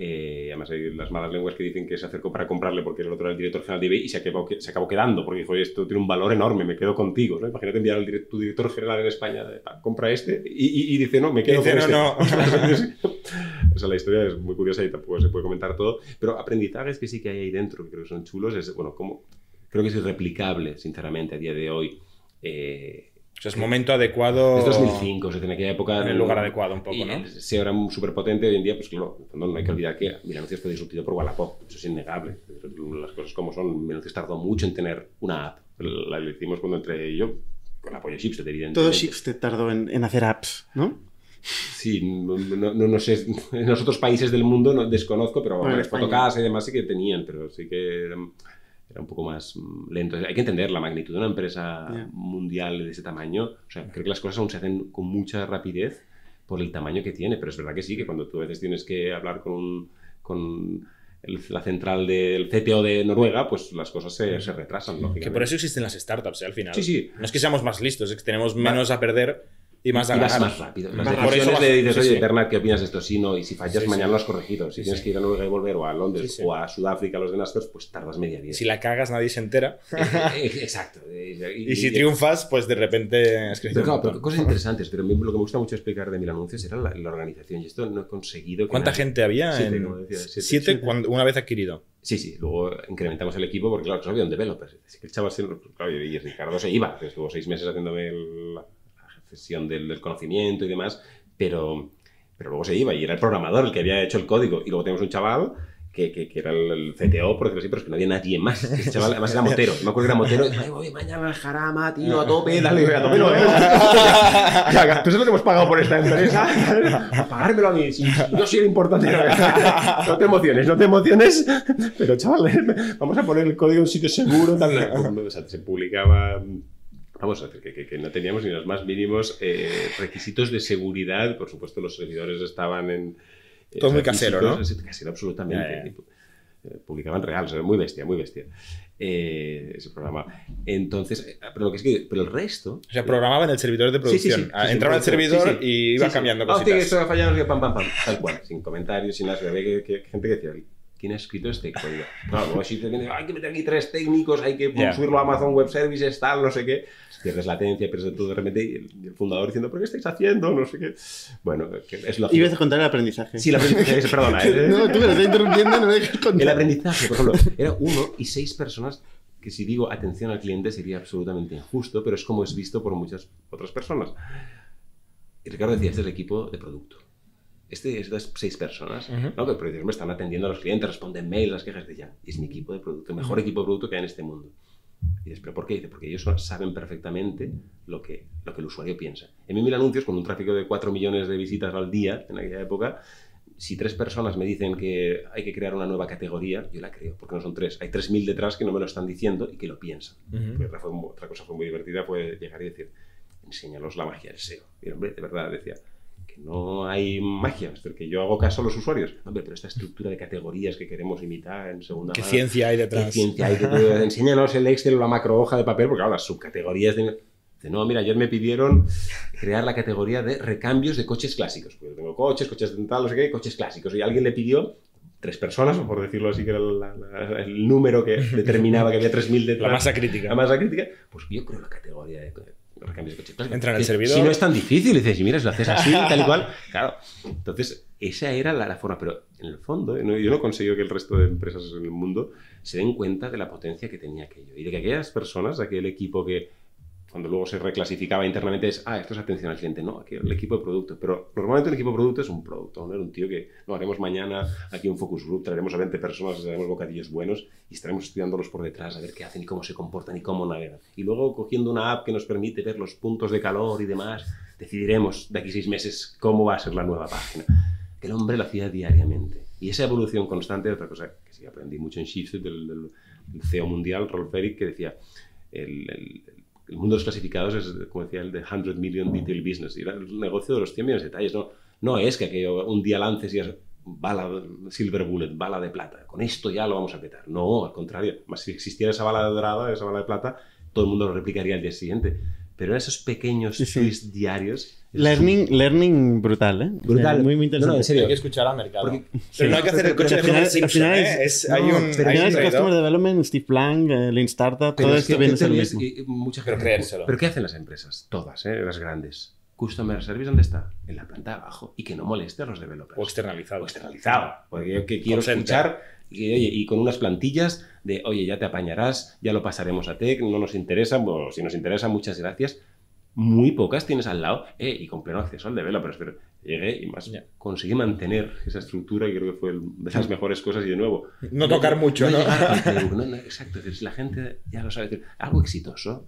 eh, además hay las malas lenguas que dicen que se acercó para comprarle porque el otro era el director general de eBay y se acabó, se acabó quedando porque dijo, "Oye, esto tiene un valor enorme, me quedo contigo. ¿no? Imagínate enviar al direct- tu director general en España, de, "Ah, compra este, y, y- y dice, no, me quedo Dice, con "No, este". no. [LAUGHS] o sea, la historia es muy curiosa y tampoco se puede comentar todo, pero aprendizajes que sí que hay ahí dentro, que creo que son chulos, es, bueno, como, creo que es irreplicable, sinceramente, a día de hoy, eh, O sea, es momento adecuado. Es 2005, o sea, en aquella época. En el lugar adecuado, un poco, y, ¿no? Sí, ahora súper potente. Hoy en día, pues claro, no, no hay que olvidar que Milanuncios fue disruptido por Wallapop. Eso es innegable. Las cosas como son. Milanuncios tardó mucho en tener una app. La, la hicimos cuando entré yo, con apoyo de Shipstead, evidentemente. Todo Shipstead tardó en, en hacer apps, ¿no? Sí, no, no, no, sé, en los otros países del mundo no desconozco, pero bueno, Fotocasa y demás sí que tenían, pero sí que eran, era un poco más lento. Hay que entender la magnitud de una empresa yeah. mundial de ese tamaño. O sea, creo que las cosas aún se hacen con mucha rapidez por el tamaño que tiene, pero es verdad que sí, que cuando tú a veces tienes que hablar con, un, con el, la central del CTO de Noruega, pues las cosas se, se retrasan, lógicamente. Que por eso existen las startups, ¿eh? al final. Sí, sí. No es que seamos más listos, es que tenemos menos a perder y más y ganar. más rápido. Las decisiones le dices, oye. Bernard, ¿qué opinas de esto? Sí, no, y si fallas, mañana lo has corregido. Si tienes que ir a Noruega y volver, o a Londres, o a Sudáfrica, los de Naspers, pues tardas media vida. Si la cagas, nadie se entera. [LAUGHS] Exacto. Y si triunfas, pues de repente has crecido. Pero, cosas interesantes, pero lo que me gusta mucho explicar de Mil Anuncios era la, organización, y esto no he conseguido... que ¿Cuánta gente había? Siete, siete. Una vez adquirido. Sí, sí, luego incrementamos el equipo porque, claro, solo había un developer. Así que el chaval claro, y Ricardo se iba, estuvo seis meses haciéndome el- la gestión del, del conocimiento y demás, pero, pero luego se iba y era el programador el que había hecho el código. Y luego tenemos un chaval que, que, que era el, CTO, por decirlo así, pero es que no había nadie más. Ese chaval además era motero. Me acuerdo que era motero. Y, "Ay, voy mañana al jarama, tío, a tope, dale, a tope no, [LAUGHS] ¿eh? Ya, ¿Tú sabes lo que hemos pagado por esta empresa? A pagármelo a mí. Si, si yo soy el importante. No te emociones, no te emociones. Pero, chaval, [LAUGHS] vamos a poner el código en sitio seguro. Tal. O sea, se publicaba. Vamos a decir que, que- que no teníamos ni los más mínimos eh, requisitos de seguridad. Por supuesto, los servidores estaban en. eh, Todo muy casero, ¿no? Casero, absolutamente. Ya, ya. Eh, Publicaban real, o sea, muy bestia, muy bestia. eh, ese programa. Entonces, eh, pero lo que es que. Pero el resto. O sea, programaban el servidor de Sí, sí, producción. sí, Ah, sí, sí, Entraba al producción. servidor y iba Sí, sí. cambiando Ah, hostia, que cositas. esto ha fallado, pam, pam, pam. Tal cual, sin comentarios, sin nada. Había que, que- gente que decía, ¿quién ha escrito este código? Claro, si te viene, hay que meter aquí tres técnicos, hay que subirlo a Amazon Web Services, tal, no sé qué. Pierdes latencia, pierdes todo de repente. Y el, y el fundador diciendo, ¿pero qué estáis haciendo? No sé qué. Bueno, que es lo Ibas a contar el aprendizaje. Sí, el aprendizaje, perdona. [LAUGHS] ¿eh? No, tú me lo estás interrumpiendo y no me dejas El contar. aprendizaje, por ejemplo, era uno y seis personas que si digo atención al cliente sería absolutamente injusto, pero es como es visto por muchas otras personas. Y Ricardo decía, este es el equipo de producto. Este, estas seis personas, Ujú. ¿no? que por decirme están atendiendo a los clientes, responden mails, las quejas de ya. Es mi equipo de producto, el mejor equipo de producto que hay en este mundo. Y dices, ¿pero por qué? Dice, porque ellos saben perfectamente lo que, lo que el usuario piensa. En mi mil anuncios, con un tráfico de 4 millones de visitas al día en aquella época, si tres personas me dicen que hay que crear una nueva categoría, yo la creo, porque no son tres. Hay 3.000 detrás que no me lo están diciendo y que lo piensan. Fue mu- otra cosa fue muy divertida fue llegar y decir, enséñalos la magia del SEO. Y el hombre, de verdad, decía, que no hay magia, es decir, que yo hago caso a los usuarios. Hombre, pero esta estructura de categorías que queremos imitar en segunda ¿Qué mano, ciencia hay ¿Qué detrás? ciencia hay? Que [LAUGHS] enséñanos el Excel o la macro hoja de papel, porque claro, las subcategorías de... Dice, no, mira, ayer me pidieron crear la categoría de recambios de coches clásicos. Porque yo tengo coches, coches de tal, no sé qué, coches clásicos. Y alguien le pidió, tres personas, o por decirlo así, que era la- la- el número que [LAUGHS] determinaba que había 3.000 detrás. La masa crítica. La masa crítica. Pues yo creo la categoría de recambios de coches clásicos. Entra en el Que servidor. Si no es tan difícil, dices, y mira, si lo haces así, tal y cual. Claro. Entonces, esa era la, la forma. Pero en el fondo, ¿eh? no- yo no consigo que el resto de empresas en el mundo se den cuenta de la potencia que tenía aquello. Y de que aquellas personas, aquel equipo que cuando luego se reclasificaba internamente es, ah, esto es atención al cliente. No, aquí el equipo de producto. Pero normalmente el equipo de producto es un producto, ¿no? Un tío que, no, haremos mañana aquí un focus group, traeremos a 20 personas, traeremos bocadillos buenos y estaremos estudiándolos por detrás a ver qué hacen y cómo se comportan y cómo navegan. Y luego cogiendo una app que nos permite ver los puntos de calor y demás, decidiremos de aquí seis meses cómo va a ser la nueva página. El hombre lo hacía diariamente. Y esa evolución constante, otra cosa que sí aprendí mucho en Shifted, del, del- del CEO mundial, Rolf Eric, que decía, el, el- el mundo de los clasificados es, como decía, el de 100 million detail business. Y el negocio de los 100 millones de detalles. No, no es que aquello un día lances y es bala, silver bullet, bala de plata. Con esto ya lo vamos a petar. No, al contrario. Más si existiera esa bala dorada, esa bala de plata, todo el mundo lo replicaría al día siguiente. Pero esos pequeños Sí, sí. twists diarios... Learning, learning brutal, ¿eh? O sea, Brutal. muy, muy No, no, interesante. en serio. Hay que escuchar al mercado. Porque- pero no hay que hacer el coche al de final- al Simpson, final ¿eh? es- Es- hay no, un, pero hay un es. Customer Development, Steve Blank, eh, Lean Startup, Pero todo es esto que viene a ser lo mismo. y- mucha Pero gente- creérselo. ¿Pero qué hacen las empresas? Todas, ¿eh? las grandes. Customer Service, ¿dónde está? En la planta de abajo. Y que no moleste a los developers. O externalizado. O externalizado. Porque yo que quiero escuchar y, oye, y con unas plantillas de, oye, ya te apañarás, ya lo pasaremos a Tech, no nos interesa, bueno, si nos interesa, muchas gracias. muy pocas tienes al lado eh, y con pleno acceso al developer. Pero llegué y más Ya. conseguí mantener esa estructura y creo que fue el- de las mejores cosas y de nuevo. No tocar mucho, ¿no? [LAUGHS] no, no, exacto, es decir, si la gente ya lo sabe, decir, algo exitoso,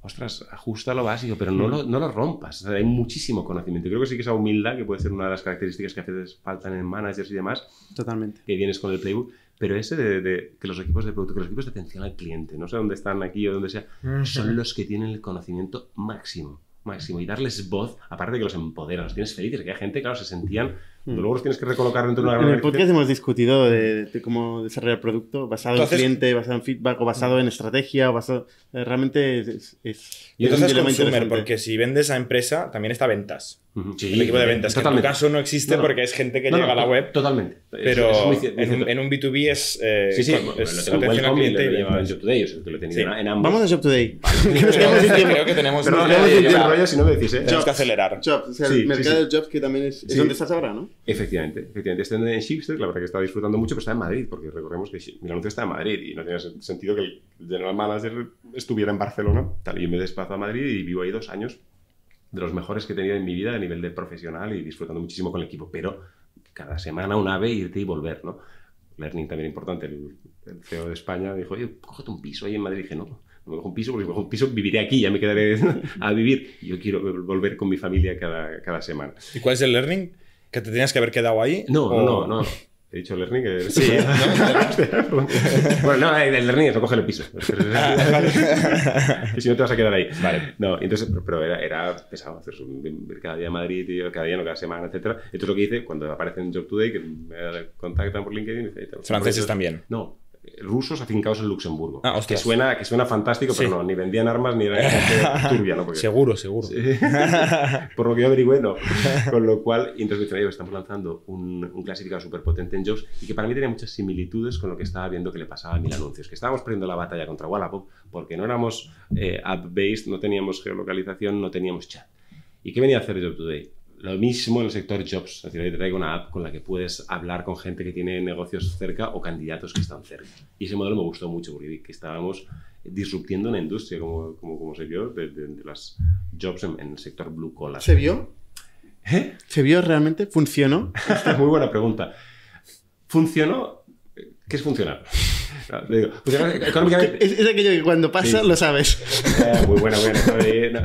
ostras, ajusta lo básico, pero no lo, no lo rompas. O sea, hay muchísimo conocimiento. Creo que sí que esa humildad, que puede ser una de las características que a veces faltan en managers y demás, Totalmente. que vienes con el playbook, pero ese de, de que los equipos de producto, que los equipos de atención al cliente, no sé dónde están aquí o donde sea, son los que tienen el conocimiento máximo. Máximo, y darles voz, aparte de que los empoderan, los tienes felices, que hay gente, claro, se sentían. Cuando Luego los tienes que recolocar dentro de una En el podcast hemos discutido de, de cómo desarrollar producto basado Entonces- en cliente, basado en feedback o basado en estrategia o basado... eh, Realmente es... es- es- Y es un entonces dilema consumer, porque si vendes a empresa, también está ventas. Sí, el equipo de ventas. que en tu caso no existe No, no. porque es gente que No, no, llega a la to- web, Totalmente. pero Es- es muy muy en, un, en un B2B es, eh, Sí, sí, con- bueno, es lo tengo en y lo. Job Today, o sea, que lo he tenido Sí. en ambos. Vamos a Job Today. [LAUGHS] Que nos Creo quedamos sin que- tiempo. creo que tenemos, Perdón, Nos quedamos sin el tiempo. rollo si no me decís, ¿eh? tenemos que acelerar. Jobs, o sea, el sí, mercado sí. de jobs que también es, es Sí. donde estás ahora, ¿no? Efectivamente, efectivamente. Estoy en Shipster, la verdad que estaba disfrutando mucho, pero está en Madrid, porque recordemos que mi anuncio está en Madrid y no tenía sen- sentido que el general manager estuviera en Barcelona. Tal, yo me desplazo a Madrid y vivo ahí dos años, de los mejores que he tenido en mi vida a nivel de profesional y disfrutando muchísimo con el equipo. Pero cada semana un ave, irte y volver, ¿no? Learning también importante. El, el CEO de España dijo, oye, cógete un piso ahí en Madrid. Y dije, no, me cojo un piso, porque si me cojo un piso viviré aquí, ya me quedaré [LAUGHS] a vivir. Yo quiero volver con mi familia cada, cada semana. ¿Y cuál es el learning? ¿Que te tenías que haber quedado ahí? No, ¿O- no, no. He dicho learning que... Sí, [LAUGHS] [LAUGHS] bueno, no, el learning es no coger el piso. [LAUGHS] que si no te vas a quedar ahí. Vale. No, entonces, pero- era, era pesado hacer cada día a Madrid, tío, cada día, no cada semana, etcétera. Esto es lo que hice cuando aparece en Job Today, que me contactan por LinkedIn y me dicen, Franceses también. No, rusos afincados en Luxemburgo. Ah, que, suena, que suena fantástico, pero no, ni vendían armas ni era gente [LAUGHS] turbia, ¿no? Porque- Seguro, seguro. [LAUGHS] por lo que yo averigüé, no. Con lo cual, entonces me dicen, "Oye, estamos lanzando un, un clasificado súper potente en Jobs y que para mí tenía muchas similitudes con lo que estaba viendo que le pasaba a mil anuncios. Que estábamos perdiendo la batalla contra Wallapop porque no éramos eh, app-based, no teníamos geolocalización, no teníamos chat. ¿Y qué venía a hacer Job Today? Lo mismo en el sector Jobs. Es decir, ahí te traigo una app con la que puedes hablar con gente que tiene negocios cerca o candidatos que están cerca. Y ese modelo me gustó mucho porque que estábamos disruptiendo una industria, como, como, como se vio, de, de- de las jobs en, en el sector blue collar. ¿Se vio? ¿Eh? ¿Se vio realmente? ¿Funcionó? [LAUGHS] Muy buena pregunta. ¿Funcionó? ¿Qué es funcionar? No, le digo, funcionar económicamente. Es, es aquello que cuando pasa Sí. lo sabes. Eh, muy buena, buena. Eh, no.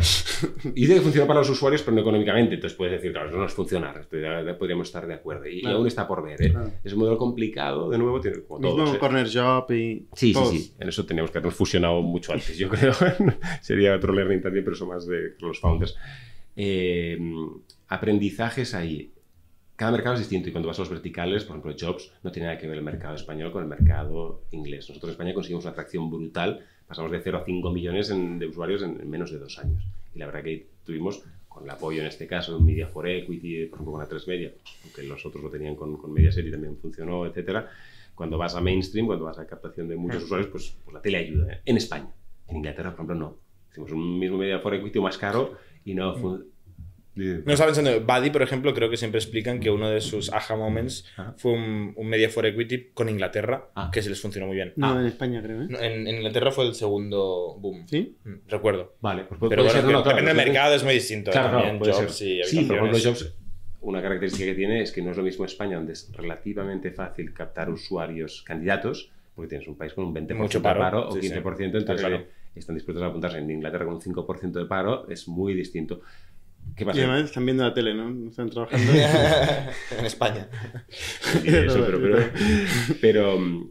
Y dice que funcionó para los usuarios, pero no económicamente. Entonces puedes decir, claro, eso no es funcionar. Podríamos estar de acuerdo. Y, Claro. aún está por ver. ¿eh? Claro. Es un modelo complicado, de nuevo, tiene como Mismo todos. ¿eh? Corner Job y... Sí, sí, sí. En eso teníamos que habernos fusionado mucho antes, yo creo. [LAUGHS] Sería otro learning también, pero eso más de los founders. Aprendizajes ahí. Cada mercado es distinto y cuando vas a los verticales, por ejemplo, Jobs, no tiene nada que ver el mercado español con el mercado inglés. Nosotros en España conseguimos una atracción brutal. Pasamos de 0 a 5 millones en- de usuarios en, en menos de dos años. Y la verdad que tuvimos, con el apoyo en este caso de Media for Equity, por ejemplo, con A3 Media, aunque los otros lo tenían con, con Mediaset y también funcionó, etcétera. Cuando vas a mainstream, cuando vas a captación de muchos usuarios, pues, pues la tele ayuda. ¿eh? En España. En Inglaterra, por ejemplo, no. Hicimos un mismo Media for Equity más caro y no. No estaba pensando, Buddy, por ejemplo, creo que siempre explican que uno de sus aha moments Ajá. fue un, un Media for Equity con Inglaterra, Ah. que se les funcionó muy bien. No, Ah. en España creo, ¿eh? No, En, en Inglaterra fue el segundo boom. ¿Sí? Mm, Recuerdo. Vale, pues puede, Pero puede bueno, ser, no, claro, depende del mercado, es muy distinto. ¿eh? Claro, También claro, jobs ser. y Sí, por ejemplo, habitaciones. Jobs, una característica que tiene es que no es lo mismo España, donde es relativamente fácil captar usuarios candidatos, porque tienes un país con un 20% Mucho de paro, o sí, sí. 15%, entonces claro. eh, están dispuestos a apuntarse. En Inglaterra con un 5% de paro es muy distinto. ¿Qué Y pasa? además están viendo la tele, ¿no? No están trabajando. [LAUGHS] en España. [LAUGHS] Eso, pero, pero, [LAUGHS] pero, mm,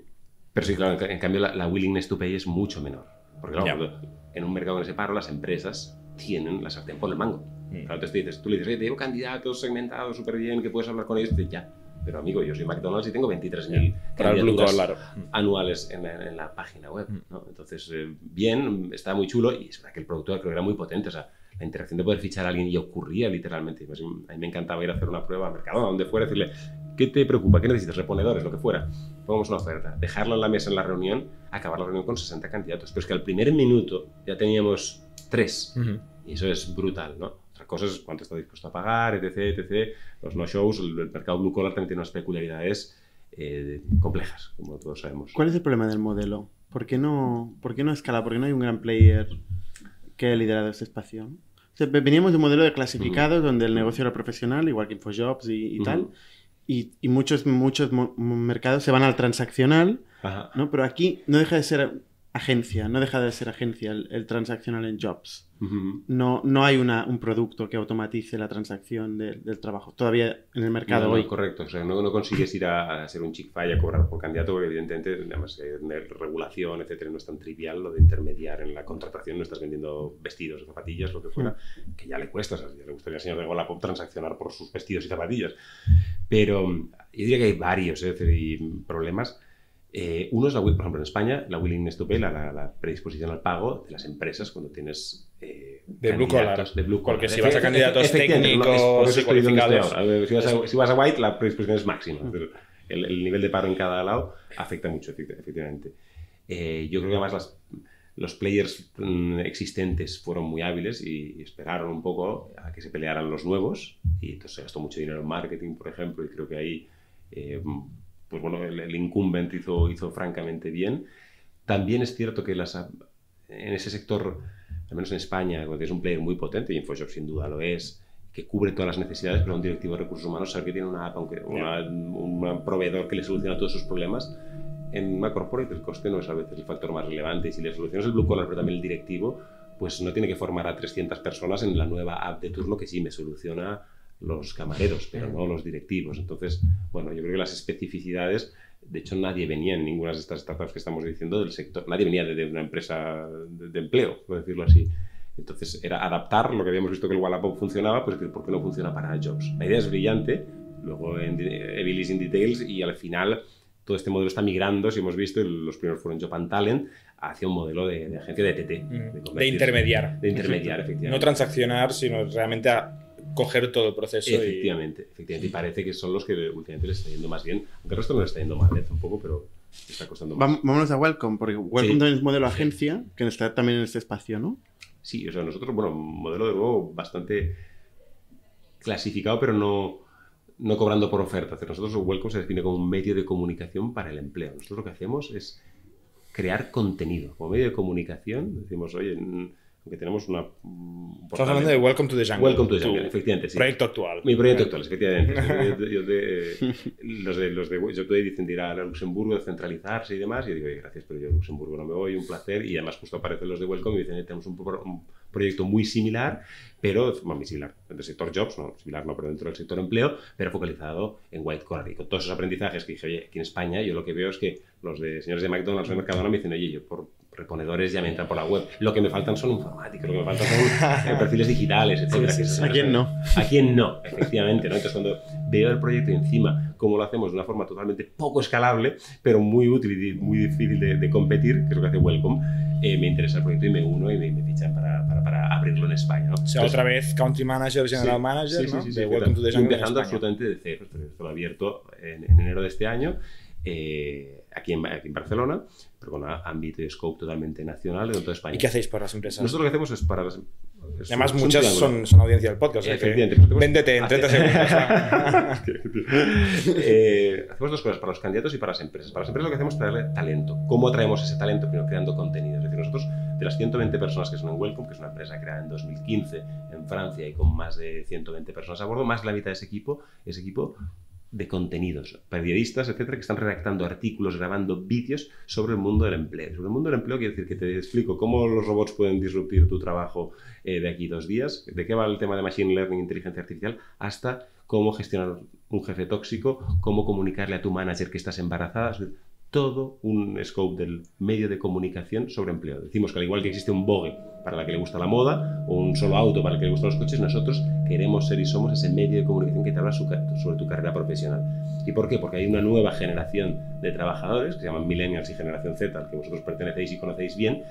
pero sí, claro, en, cambio la, la willingness to pay es mucho menor. Porque claro, en un mercado con ese paro, las empresas tienen la sartén por el mango. Mm. Claro, te dices, tú le dices, "Oye, te llevo candidatos segmentados súper bien, que puedes hablar con ellos, y ya. Pero amigo, yo soy McDonald's y tengo 23.000 Para el blue candidaturas collar. anuales en, la- en la página web. Mm. ¿no? Entonces, eh, bien, está muy chulo y es verdad que el producto creo que era muy potente. O sea, la interacción de poder fichar a alguien y ocurría literalmente. Pues, a mí me encantaba ir a hacer una prueba a Mercadona, donde fuera, decirle, ¿qué te preocupa? ¿Qué necesitas? Reponedores, lo que fuera. Pongamos una oferta. Dejarlo en la mesa en la reunión, acabar la reunión con 60 candidatos. Pero es que al primer minuto ya teníamos tres. Ujú. Y eso es brutal, ¿no? Otra cosa es cuánto está dispuesto a pagar, etc, etc. Los no-shows, el, el mercado blue collar también tiene unas peculiaridades eh, complejas, como todos sabemos. ¿Cuál es el problema del modelo? ¿Por qué no, por qué no escala? ¿Por qué no hay un gran player que haya liderado este espacio? O sea, veníamos de un modelo de clasificados donde el negocio era profesional, igual que InfoJobs y, y tal. Y, y, muchos, muchos mercados se van al transaccional, ¿no? Pero aquí no deja de ser agencia, no deja de ser agencia el, transaccional en jobs. no, no hay una, un producto que automatice la transacción del trabajo. Todavía en el mercado no, hoy. correcto. O sea, no, no consigues ir a, ser un chick a cobrar por candidato, porque evidentemente, además, eh, regulación, etcétera, no es tan trivial lo de intermediar en la contratación. No estás vendiendo vestidos o zapatillas, lo que fuera, que ya le cuesta. O sea, ya le gustaría al señor de Wallapop transaccionar por sus vestidos y zapatillas. Pero yo diría que hay varios eh, problemas eh, uno es, la, por ejemplo, en España, la willingness to pay, la, predisposición al pago de las empresas cuando tienes eh, de, blue collar. de blue Porque si vas a candidatos técnicos y cualificados... Si vas, a, si vas, a, white, la predisposición es máxima. El, el, nivel de paro en cada lado afecta mucho, efectivamente. Eh, yo creo que además los players mm, existentes fueron muy hábiles y, esperaron un poco a que se pelearan los nuevos. Y entonces se gastó mucho dinero en marketing, por ejemplo, y creo que ahí pues bueno, el, incumbent hizo, hizo francamente bien. También es cierto que las, en ese sector, al menos en España, es un player muy potente, y InfoShop sin duda lo es, que cubre todas las necesidades, pero un directivo de recursos humanos sabe que tiene una un proveedor que le soluciona todos sus problemas. En una corporate el coste no es a veces el factor más relevante y si le solucionas el blue collar, pero también el directivo, pues no tiene que formar a 300 personas en la nueva app de turno que sí me soluciona los camareros, pero no los directivos. Entonces, bueno, yo creo que las especificidades, de hecho nadie venía en ninguna de estas startups que estamos diciendo del sector, nadie venía de, una empresa de, empleo, por decirlo así. Entonces era adaptar lo que habíamos visto que el Wallapop funcionaba, pues decir, ¿por qué no funciona para Jobs? La idea es brillante, luego en Evil is in Details y al final todo este modelo está migrando, si hemos visto, los primeros fueron Job and Talent, hacia un modelo de, agencia de TT. Mm. De, intermediar. De intermediar, efectivamente. No transaccionar, sino realmente a coger todo el proceso. Efectivamente, y... efectivamente. Y parece que son los que últimamente les está yendo más bien. Aunque el resto no les está yendo mal, ¿eh? un poco, pero está costando más. Vámonos a Welcome, porque Welcome también es modelo agencia, que está también en este espacio, ¿no? Sí, o sea, nosotros, bueno, modelo de nuevo bastante clasificado, pero no, no cobrando por ofertas. Nosotros Welcome se define como un medio de comunicación para el empleo. Nosotros lo que hacemos es crear contenido. Como medio de comunicación, decimos, oye, aunque tenemos una... Estamos hablando de Welcome to the Jungle. Welcome to the Jungle, efectivamente, sí. Proyecto actual. Mi proyecto actual, efectivamente. [LAUGHS] yo, de, [LAUGHS] los de los de yo dicen de ir a Luxemburgo, de centralizarse y demás, y yo digo, gracias, pero yo a Luxemburgo no me voy, un placer, y además justo aparecen los de Welcome y dicen, tenemos un, un proyecto muy similar, pero, bueno, muy similar, del sector jobs, no, similar no, pero dentro del sector empleo, pero focalizado en white collar. Y con todos esos aprendizajes que dije, oye, aquí en España, yo lo que veo es que los de señores de McDonald's o de Mercadona me dicen, oye, yo por reponedores ya me entran por la web. Lo que me faltan son informáticos, lo que me faltan son [LAUGHS] eh, perfiles digitales, etc. ¿A quién no? [LAUGHS] ¿A quién no? Efectivamente. ¿no? Entonces, cuando veo el proyecto encima cómo lo hacemos de una forma totalmente poco escalable, pero muy útil y muy difícil de, competir, que es lo que hace Welcome, eh, me interesa el proyecto y me uno y me, fichan para, para, para, abrirlo en España. ¿no? O sea, otra vez Country Manager, General Manager, sí, ¿no? Sí, sí, de Welcome to the Jungle Empezando absolutamente de cero. Esto lo abierto en, en enero de este año. Eh, aquí en, aquí en Barcelona, pero con ámbito y scope totalmente nacional de toda España. ¿Y qué hacéis para las empresas? Nosotros lo que hacemos es para las Además, muchas son, son, audiencia del podcast. Efectivamente. véndete en 30 segundos. [LAUGHS] eh, hacemos dos cosas, para los candidatos y para las empresas. Para las empresas lo que hacemos es traerle talento. ¿Cómo atraemos ese talento? Primero, creando contenido. Es decir, nosotros, de las 120 personas que son en Welcome, que es una empresa creada en 2015 en Francia y con más de 120 personas a bordo, más de la mitad de ese equipo, ese equipo de contenidos, periodistas, etcétera, que están redactando artículos, grabando vídeos sobre el mundo del empleo. Sobre el mundo del empleo quiere decir que te explico cómo los robots pueden disruptir tu trabajo eh, de aquí dos días, de qué va el tema de Machine Learning, inteligencia artificial, hasta cómo gestionar un jefe tóxico, cómo comunicarle a tu manager que estás embarazada todo un scope del medio de comunicación sobre empleo. Decimos que al igual que existe un Vogue para la que le gusta la moda o un solo auto para el que le gustan los coches, nosotros queremos ser y somos ese medio de comunicación que te habla sobre tu carrera profesional. ¿Y por qué? Porque hay una nueva generación de trabajadores, que se llaman millennials y generación Z, al que vosotros pertenecéis y conocéis bien,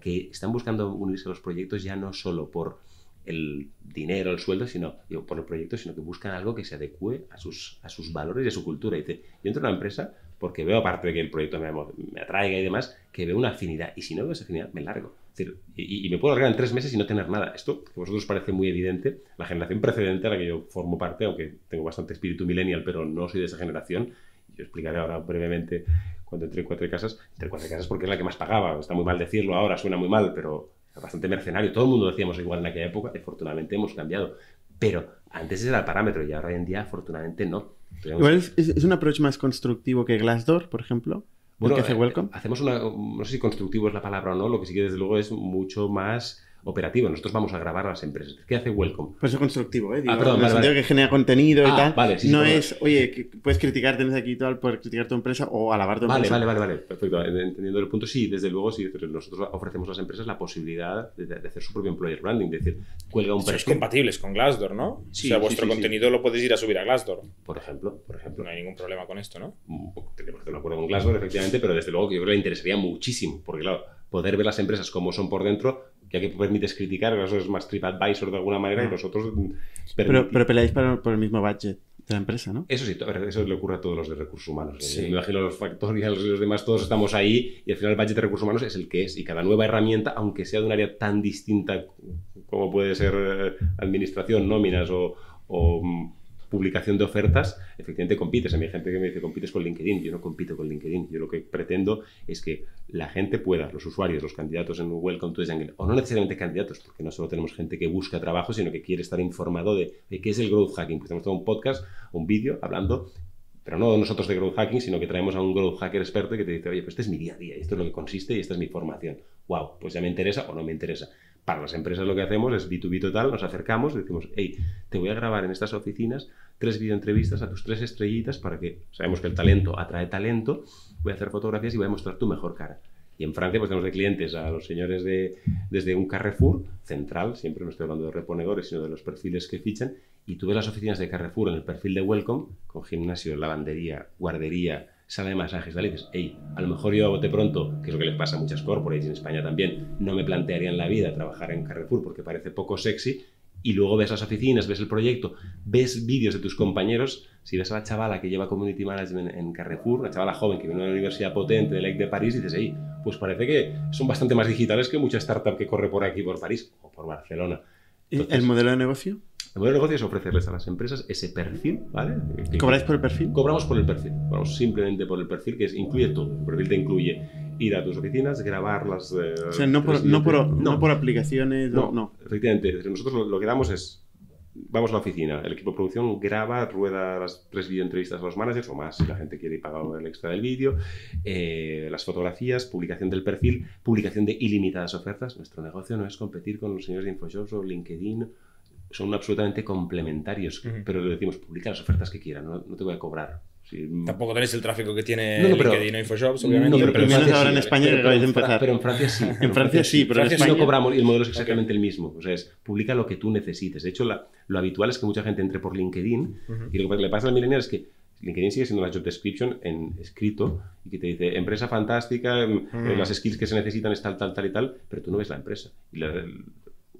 que están buscando unirse a los proyectos ya no solo por el dinero, el sueldo, sino por el proyecto, sino que buscan algo que se adecue a sus, a sus valores y a su cultura. Y dice, yo entro en una empresa porque veo, aparte de que el proyecto me, me, atraiga y demás, que veo una afinidad. Y si no veo esa afinidad, me largo. decir, y, me puedo largar en tres meses y no tener nada. Esto, que a vosotros parece muy evidente, la generación precedente a la que yo formo parte, aunque tengo bastante espíritu millennial, pero no soy de esa generación, yo explicaré ahora brevemente cuando entré en Cuatro Casas, entré en Cuatro Casas porque es la que más pagaba. Está muy mal decirlo ahora, suena muy mal, pero bastante mercenario. Todo el mundo decíamos igual en aquella época, afortunadamente hemos cambiado. Pero antes era el parámetro y ahora hoy en día afortunadamente no. Igual es, un approach más constructivo que Glassdoor, por ejemplo. Bueno, que hace eh, Welcome. hacemos una, no sé si constructivo es la palabra o no, lo que sí que desde luego es mucho más operativo. Nosotros vamos a grabar a las empresas. ¿Qué hace Welcome? Por eso constructivo, ¿eh? Digo, Ah, perdón, en el vale, sentido vale. que genera contenido y Ah, tal. vale, sí, sí, no perdón. es, oye, puedes criticar, tienes aquí tal, puedes criticar tu empresa o alabar tu Vale, empresa. vale, vale, vale. Perfecto. Entendiendo el punto, sí, desde luego, sí. pero Nosotros ofrecemos a las empresas la posibilidad de, de hacer su propio employer branding, es decir, cuelga un Sois compatibles con Glassdoor, ¿no? Sí, o sea, vuestro sí, sí. contenido lo podéis ir a subir a Glassdoor. por ejemplo, por ejemplo. No hay ningún problema con esto, ¿no? poco- tenemos que hacer un acuerdo con Glassdoor, efectivamente, pero desde luego que yo creo que le interesaría muchísimo, porque claro, poder ver las empresas como son por dentro, ya que permites criticar, Glassdoor es más TripAdvisor de alguna manera y nosotros mm, Pero, pero peleáis por, por el mismo budget de la empresa, ¿no? Eso sí, eso le ocurre a todos los de recursos humanos. Sí. Me imagino los factorials y los demás, todos estamos ahí y al final el budget de recursos humanos es el que es. Y cada nueva herramienta, aunque sea de un área tan distinta como puede ser eh, administración, nóminas o, o, mm, publicación de ofertas, efectivamente compites. A mí hay gente que me dice, compites con LinkedIn. Yo no compito con LinkedIn. Yo lo que pretendo es que la gente pueda, los usuarios, los candidatos en Welcome to the Jungle, o no necesariamente candidatos, porque no solo tenemos gente que busca trabajo, sino que quiere estar informado de, de qué es el growth hacking. Pues tenemos todo un podcast, un vídeo hablando pero no nosotros de growth hacking, sino que traemos a un growth hacker experto que te dice, oye, pues este es mi día a día, esto es lo que consiste y esta es mi formación. Wow, pues ya me interesa o no me interesa. Para las empresas lo que hacemos es B2B total, nos acercamos decimos, hey, te voy a grabar en estas oficinas tres videoentrevistas a tus tres estrellitas para que, sabemos que el talento atrae talento, voy a hacer fotografías y voy a mostrar tu mejor cara. Y en Francia pues tenemos de clientes a los señores de, desde un Carrefour central, siempre no estoy hablando de reponedores, sino de los perfiles que fichan, y tú ves las oficinas de Carrefour en el perfil de Welcome, con gimnasio, lavandería, guardería, sala de masajes, tal, y dices, hey, a lo mejor yo a bote pronto, que es lo que les pasa a muchas corporates en España también, no me plantearía en la vida trabajar en Carrefour porque parece poco sexy, y luego ves las oficinas, ves el proyecto, ves vídeos de tus compañeros, si ves a la chavala que lleva Community Management en Carrefour, la chavala joven que viene de una universidad potente de Lake de París, dices, hey, pues parece que son bastante más digitales que mucha startup que corre por aquí, por París o por Barcelona. ¿Y Entonces, ¿El modelo de negocio? El modelo de negocio es ofrecerles a las empresas ese perfil, ¿vale? Que- ¿Cobráis por el perfil? Cobramos por el perfil, cobramos simplemente por el perfil, que es- incluye todo. El perfil te incluye ir a tus oficinas, grabar las... eh, O sea, no por, tres no por, videos- no por aplicaciones, no. no, efectivamente. Nosotros lo, lo que damos es, vamos a la oficina, el equipo de producción graba, rueda las tres videoentrevistas a los managers o más, si la gente quiere pagar el extra del vídeo, eh, las fotografías, publicación del perfil, publicación de ilimitadas ofertas. Nuestro negocio no es competir con los señores de InfoShops o LinkedIn, son absolutamente complementarios, Ujú. pero le decimos, publica las ofertas que quieran, no, no te voy a cobrar. Si- Tampoco tenéis el tráfico que tiene No, no, pero- LinkedIn o InfoShops, obviamente. No, pero, pero en menos Francia ahora sí, en España pero- pero en empezar. Pero en Francia sí. En Francia sí, pero en Francia España- no cobramos y el modelo es exactamente el mismo. O sea, es publica lo que tú necesites. De hecho, la- lo habitual es que mucha gente entre por LinkedIn y lo que le pasa al millennial es que LinkedIn sigue siendo la job description en escrito y que te dice empresa fantástica, em, eh, las skills que se necesitan es tal, tal, tal y tal, pero tú no ves la empresa. Y la-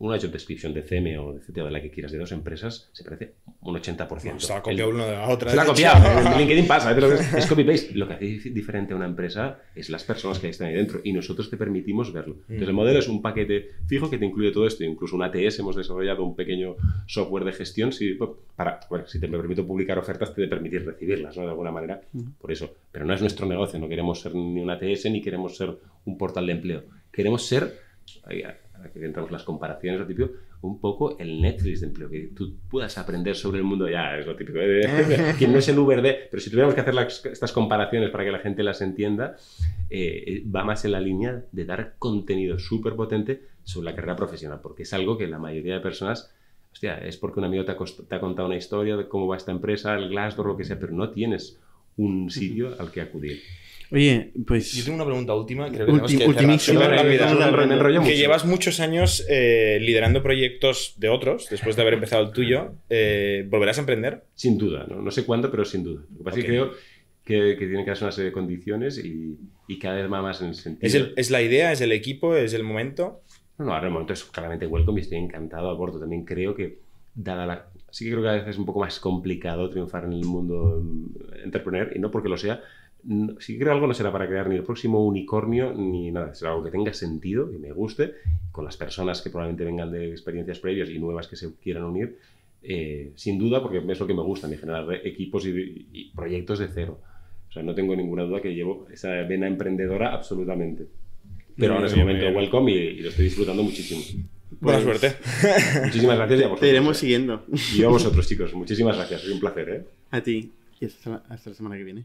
una job description de CM o de CTO de la que quieras de dos empresas se parece un 80%. Se la El- copia uno de la otra. se la ha copiado. [LAUGHS] LinkedIn pasa, pero es, es copy-paste. Lo que hace dif- diferente a una empresa es las personas que están ahí dentro y nosotros te permitimos verlo. Entonces, el modelo es un paquete fijo que te incluye todo esto. Incluso un ATS, hemos desarrollado un pequeño software de gestión si, para, bueno, si te permito publicar ofertas, te de permitir recibirlas, ¿no? De alguna manera. Por eso. Pero no es nuestro negocio. No queremos ser ni un ATS ni queremos ser un portal de empleo. Queremos ser, que entramos las comparaciones, lo típico, un poco el Netflix de empleo, que tú puedas aprender sobre el mundo ya, es lo típico, ¿eh? [LAUGHS] que no es el Uber de, pero si tuviéramos que hacer las- estas comparaciones para que la gente las entienda, eh, va más en la línea de dar contenido súper potente sobre la carrera profesional, porque es algo que la mayoría de personas, hostia, es porque un amigo te ha, te ha contado una historia de cómo va esta empresa, el Glassdoor, lo que sea, pero no tienes un sitio al que acudir. Oye, pues. Yo tengo una pregunta última, creo que Ulti- tenemos que rápida. a- Que llevas muchos años eh, liderando proyectos de otros, después de haber empezado el tuyo. Eh, ¿Volverás a emprender? Sin duda, ¿no? No sé cuándo, pero sin duda. Lo que pasa es Ok. que creo que, que tiene que darse una serie de condiciones y, y cada vez más en el sentido... ¿Es, el- ¿Es la idea? ¿Es el equipo? ¿Es el momento? No, no, ahora el momento es claramente welcome y estoy encantado, aborto. También creo que, dada la... Sí que creo que a veces es un poco más complicado triunfar en el mundo mm, entrepreneur, y no porque lo sea. Que creo algo no será para crear ni el próximo unicornio ni nada. Será algo que tenga sentido, que me guste, con las personas que probablemente vengan de experiencias previas y nuevas que se quieran unir. eh, sin duda, porque es lo que me gusta, me generar equipos y, y proyectos de cero. O sea, no tengo ninguna duda que llevo esa vena emprendedora absolutamente. pero ahora es el Bien, momento bien. welcome y, y lo estoy disfrutando muchísimo. Buena Pues- suerte. [LAUGHS] Muchísimas gracias y a vosotros. Te iremos eh. siguiendo. Y a vosotros, chicos. Muchísimas gracias. Es un placer, ¿eh? A ti. Y hasta, hasta la semana que viene.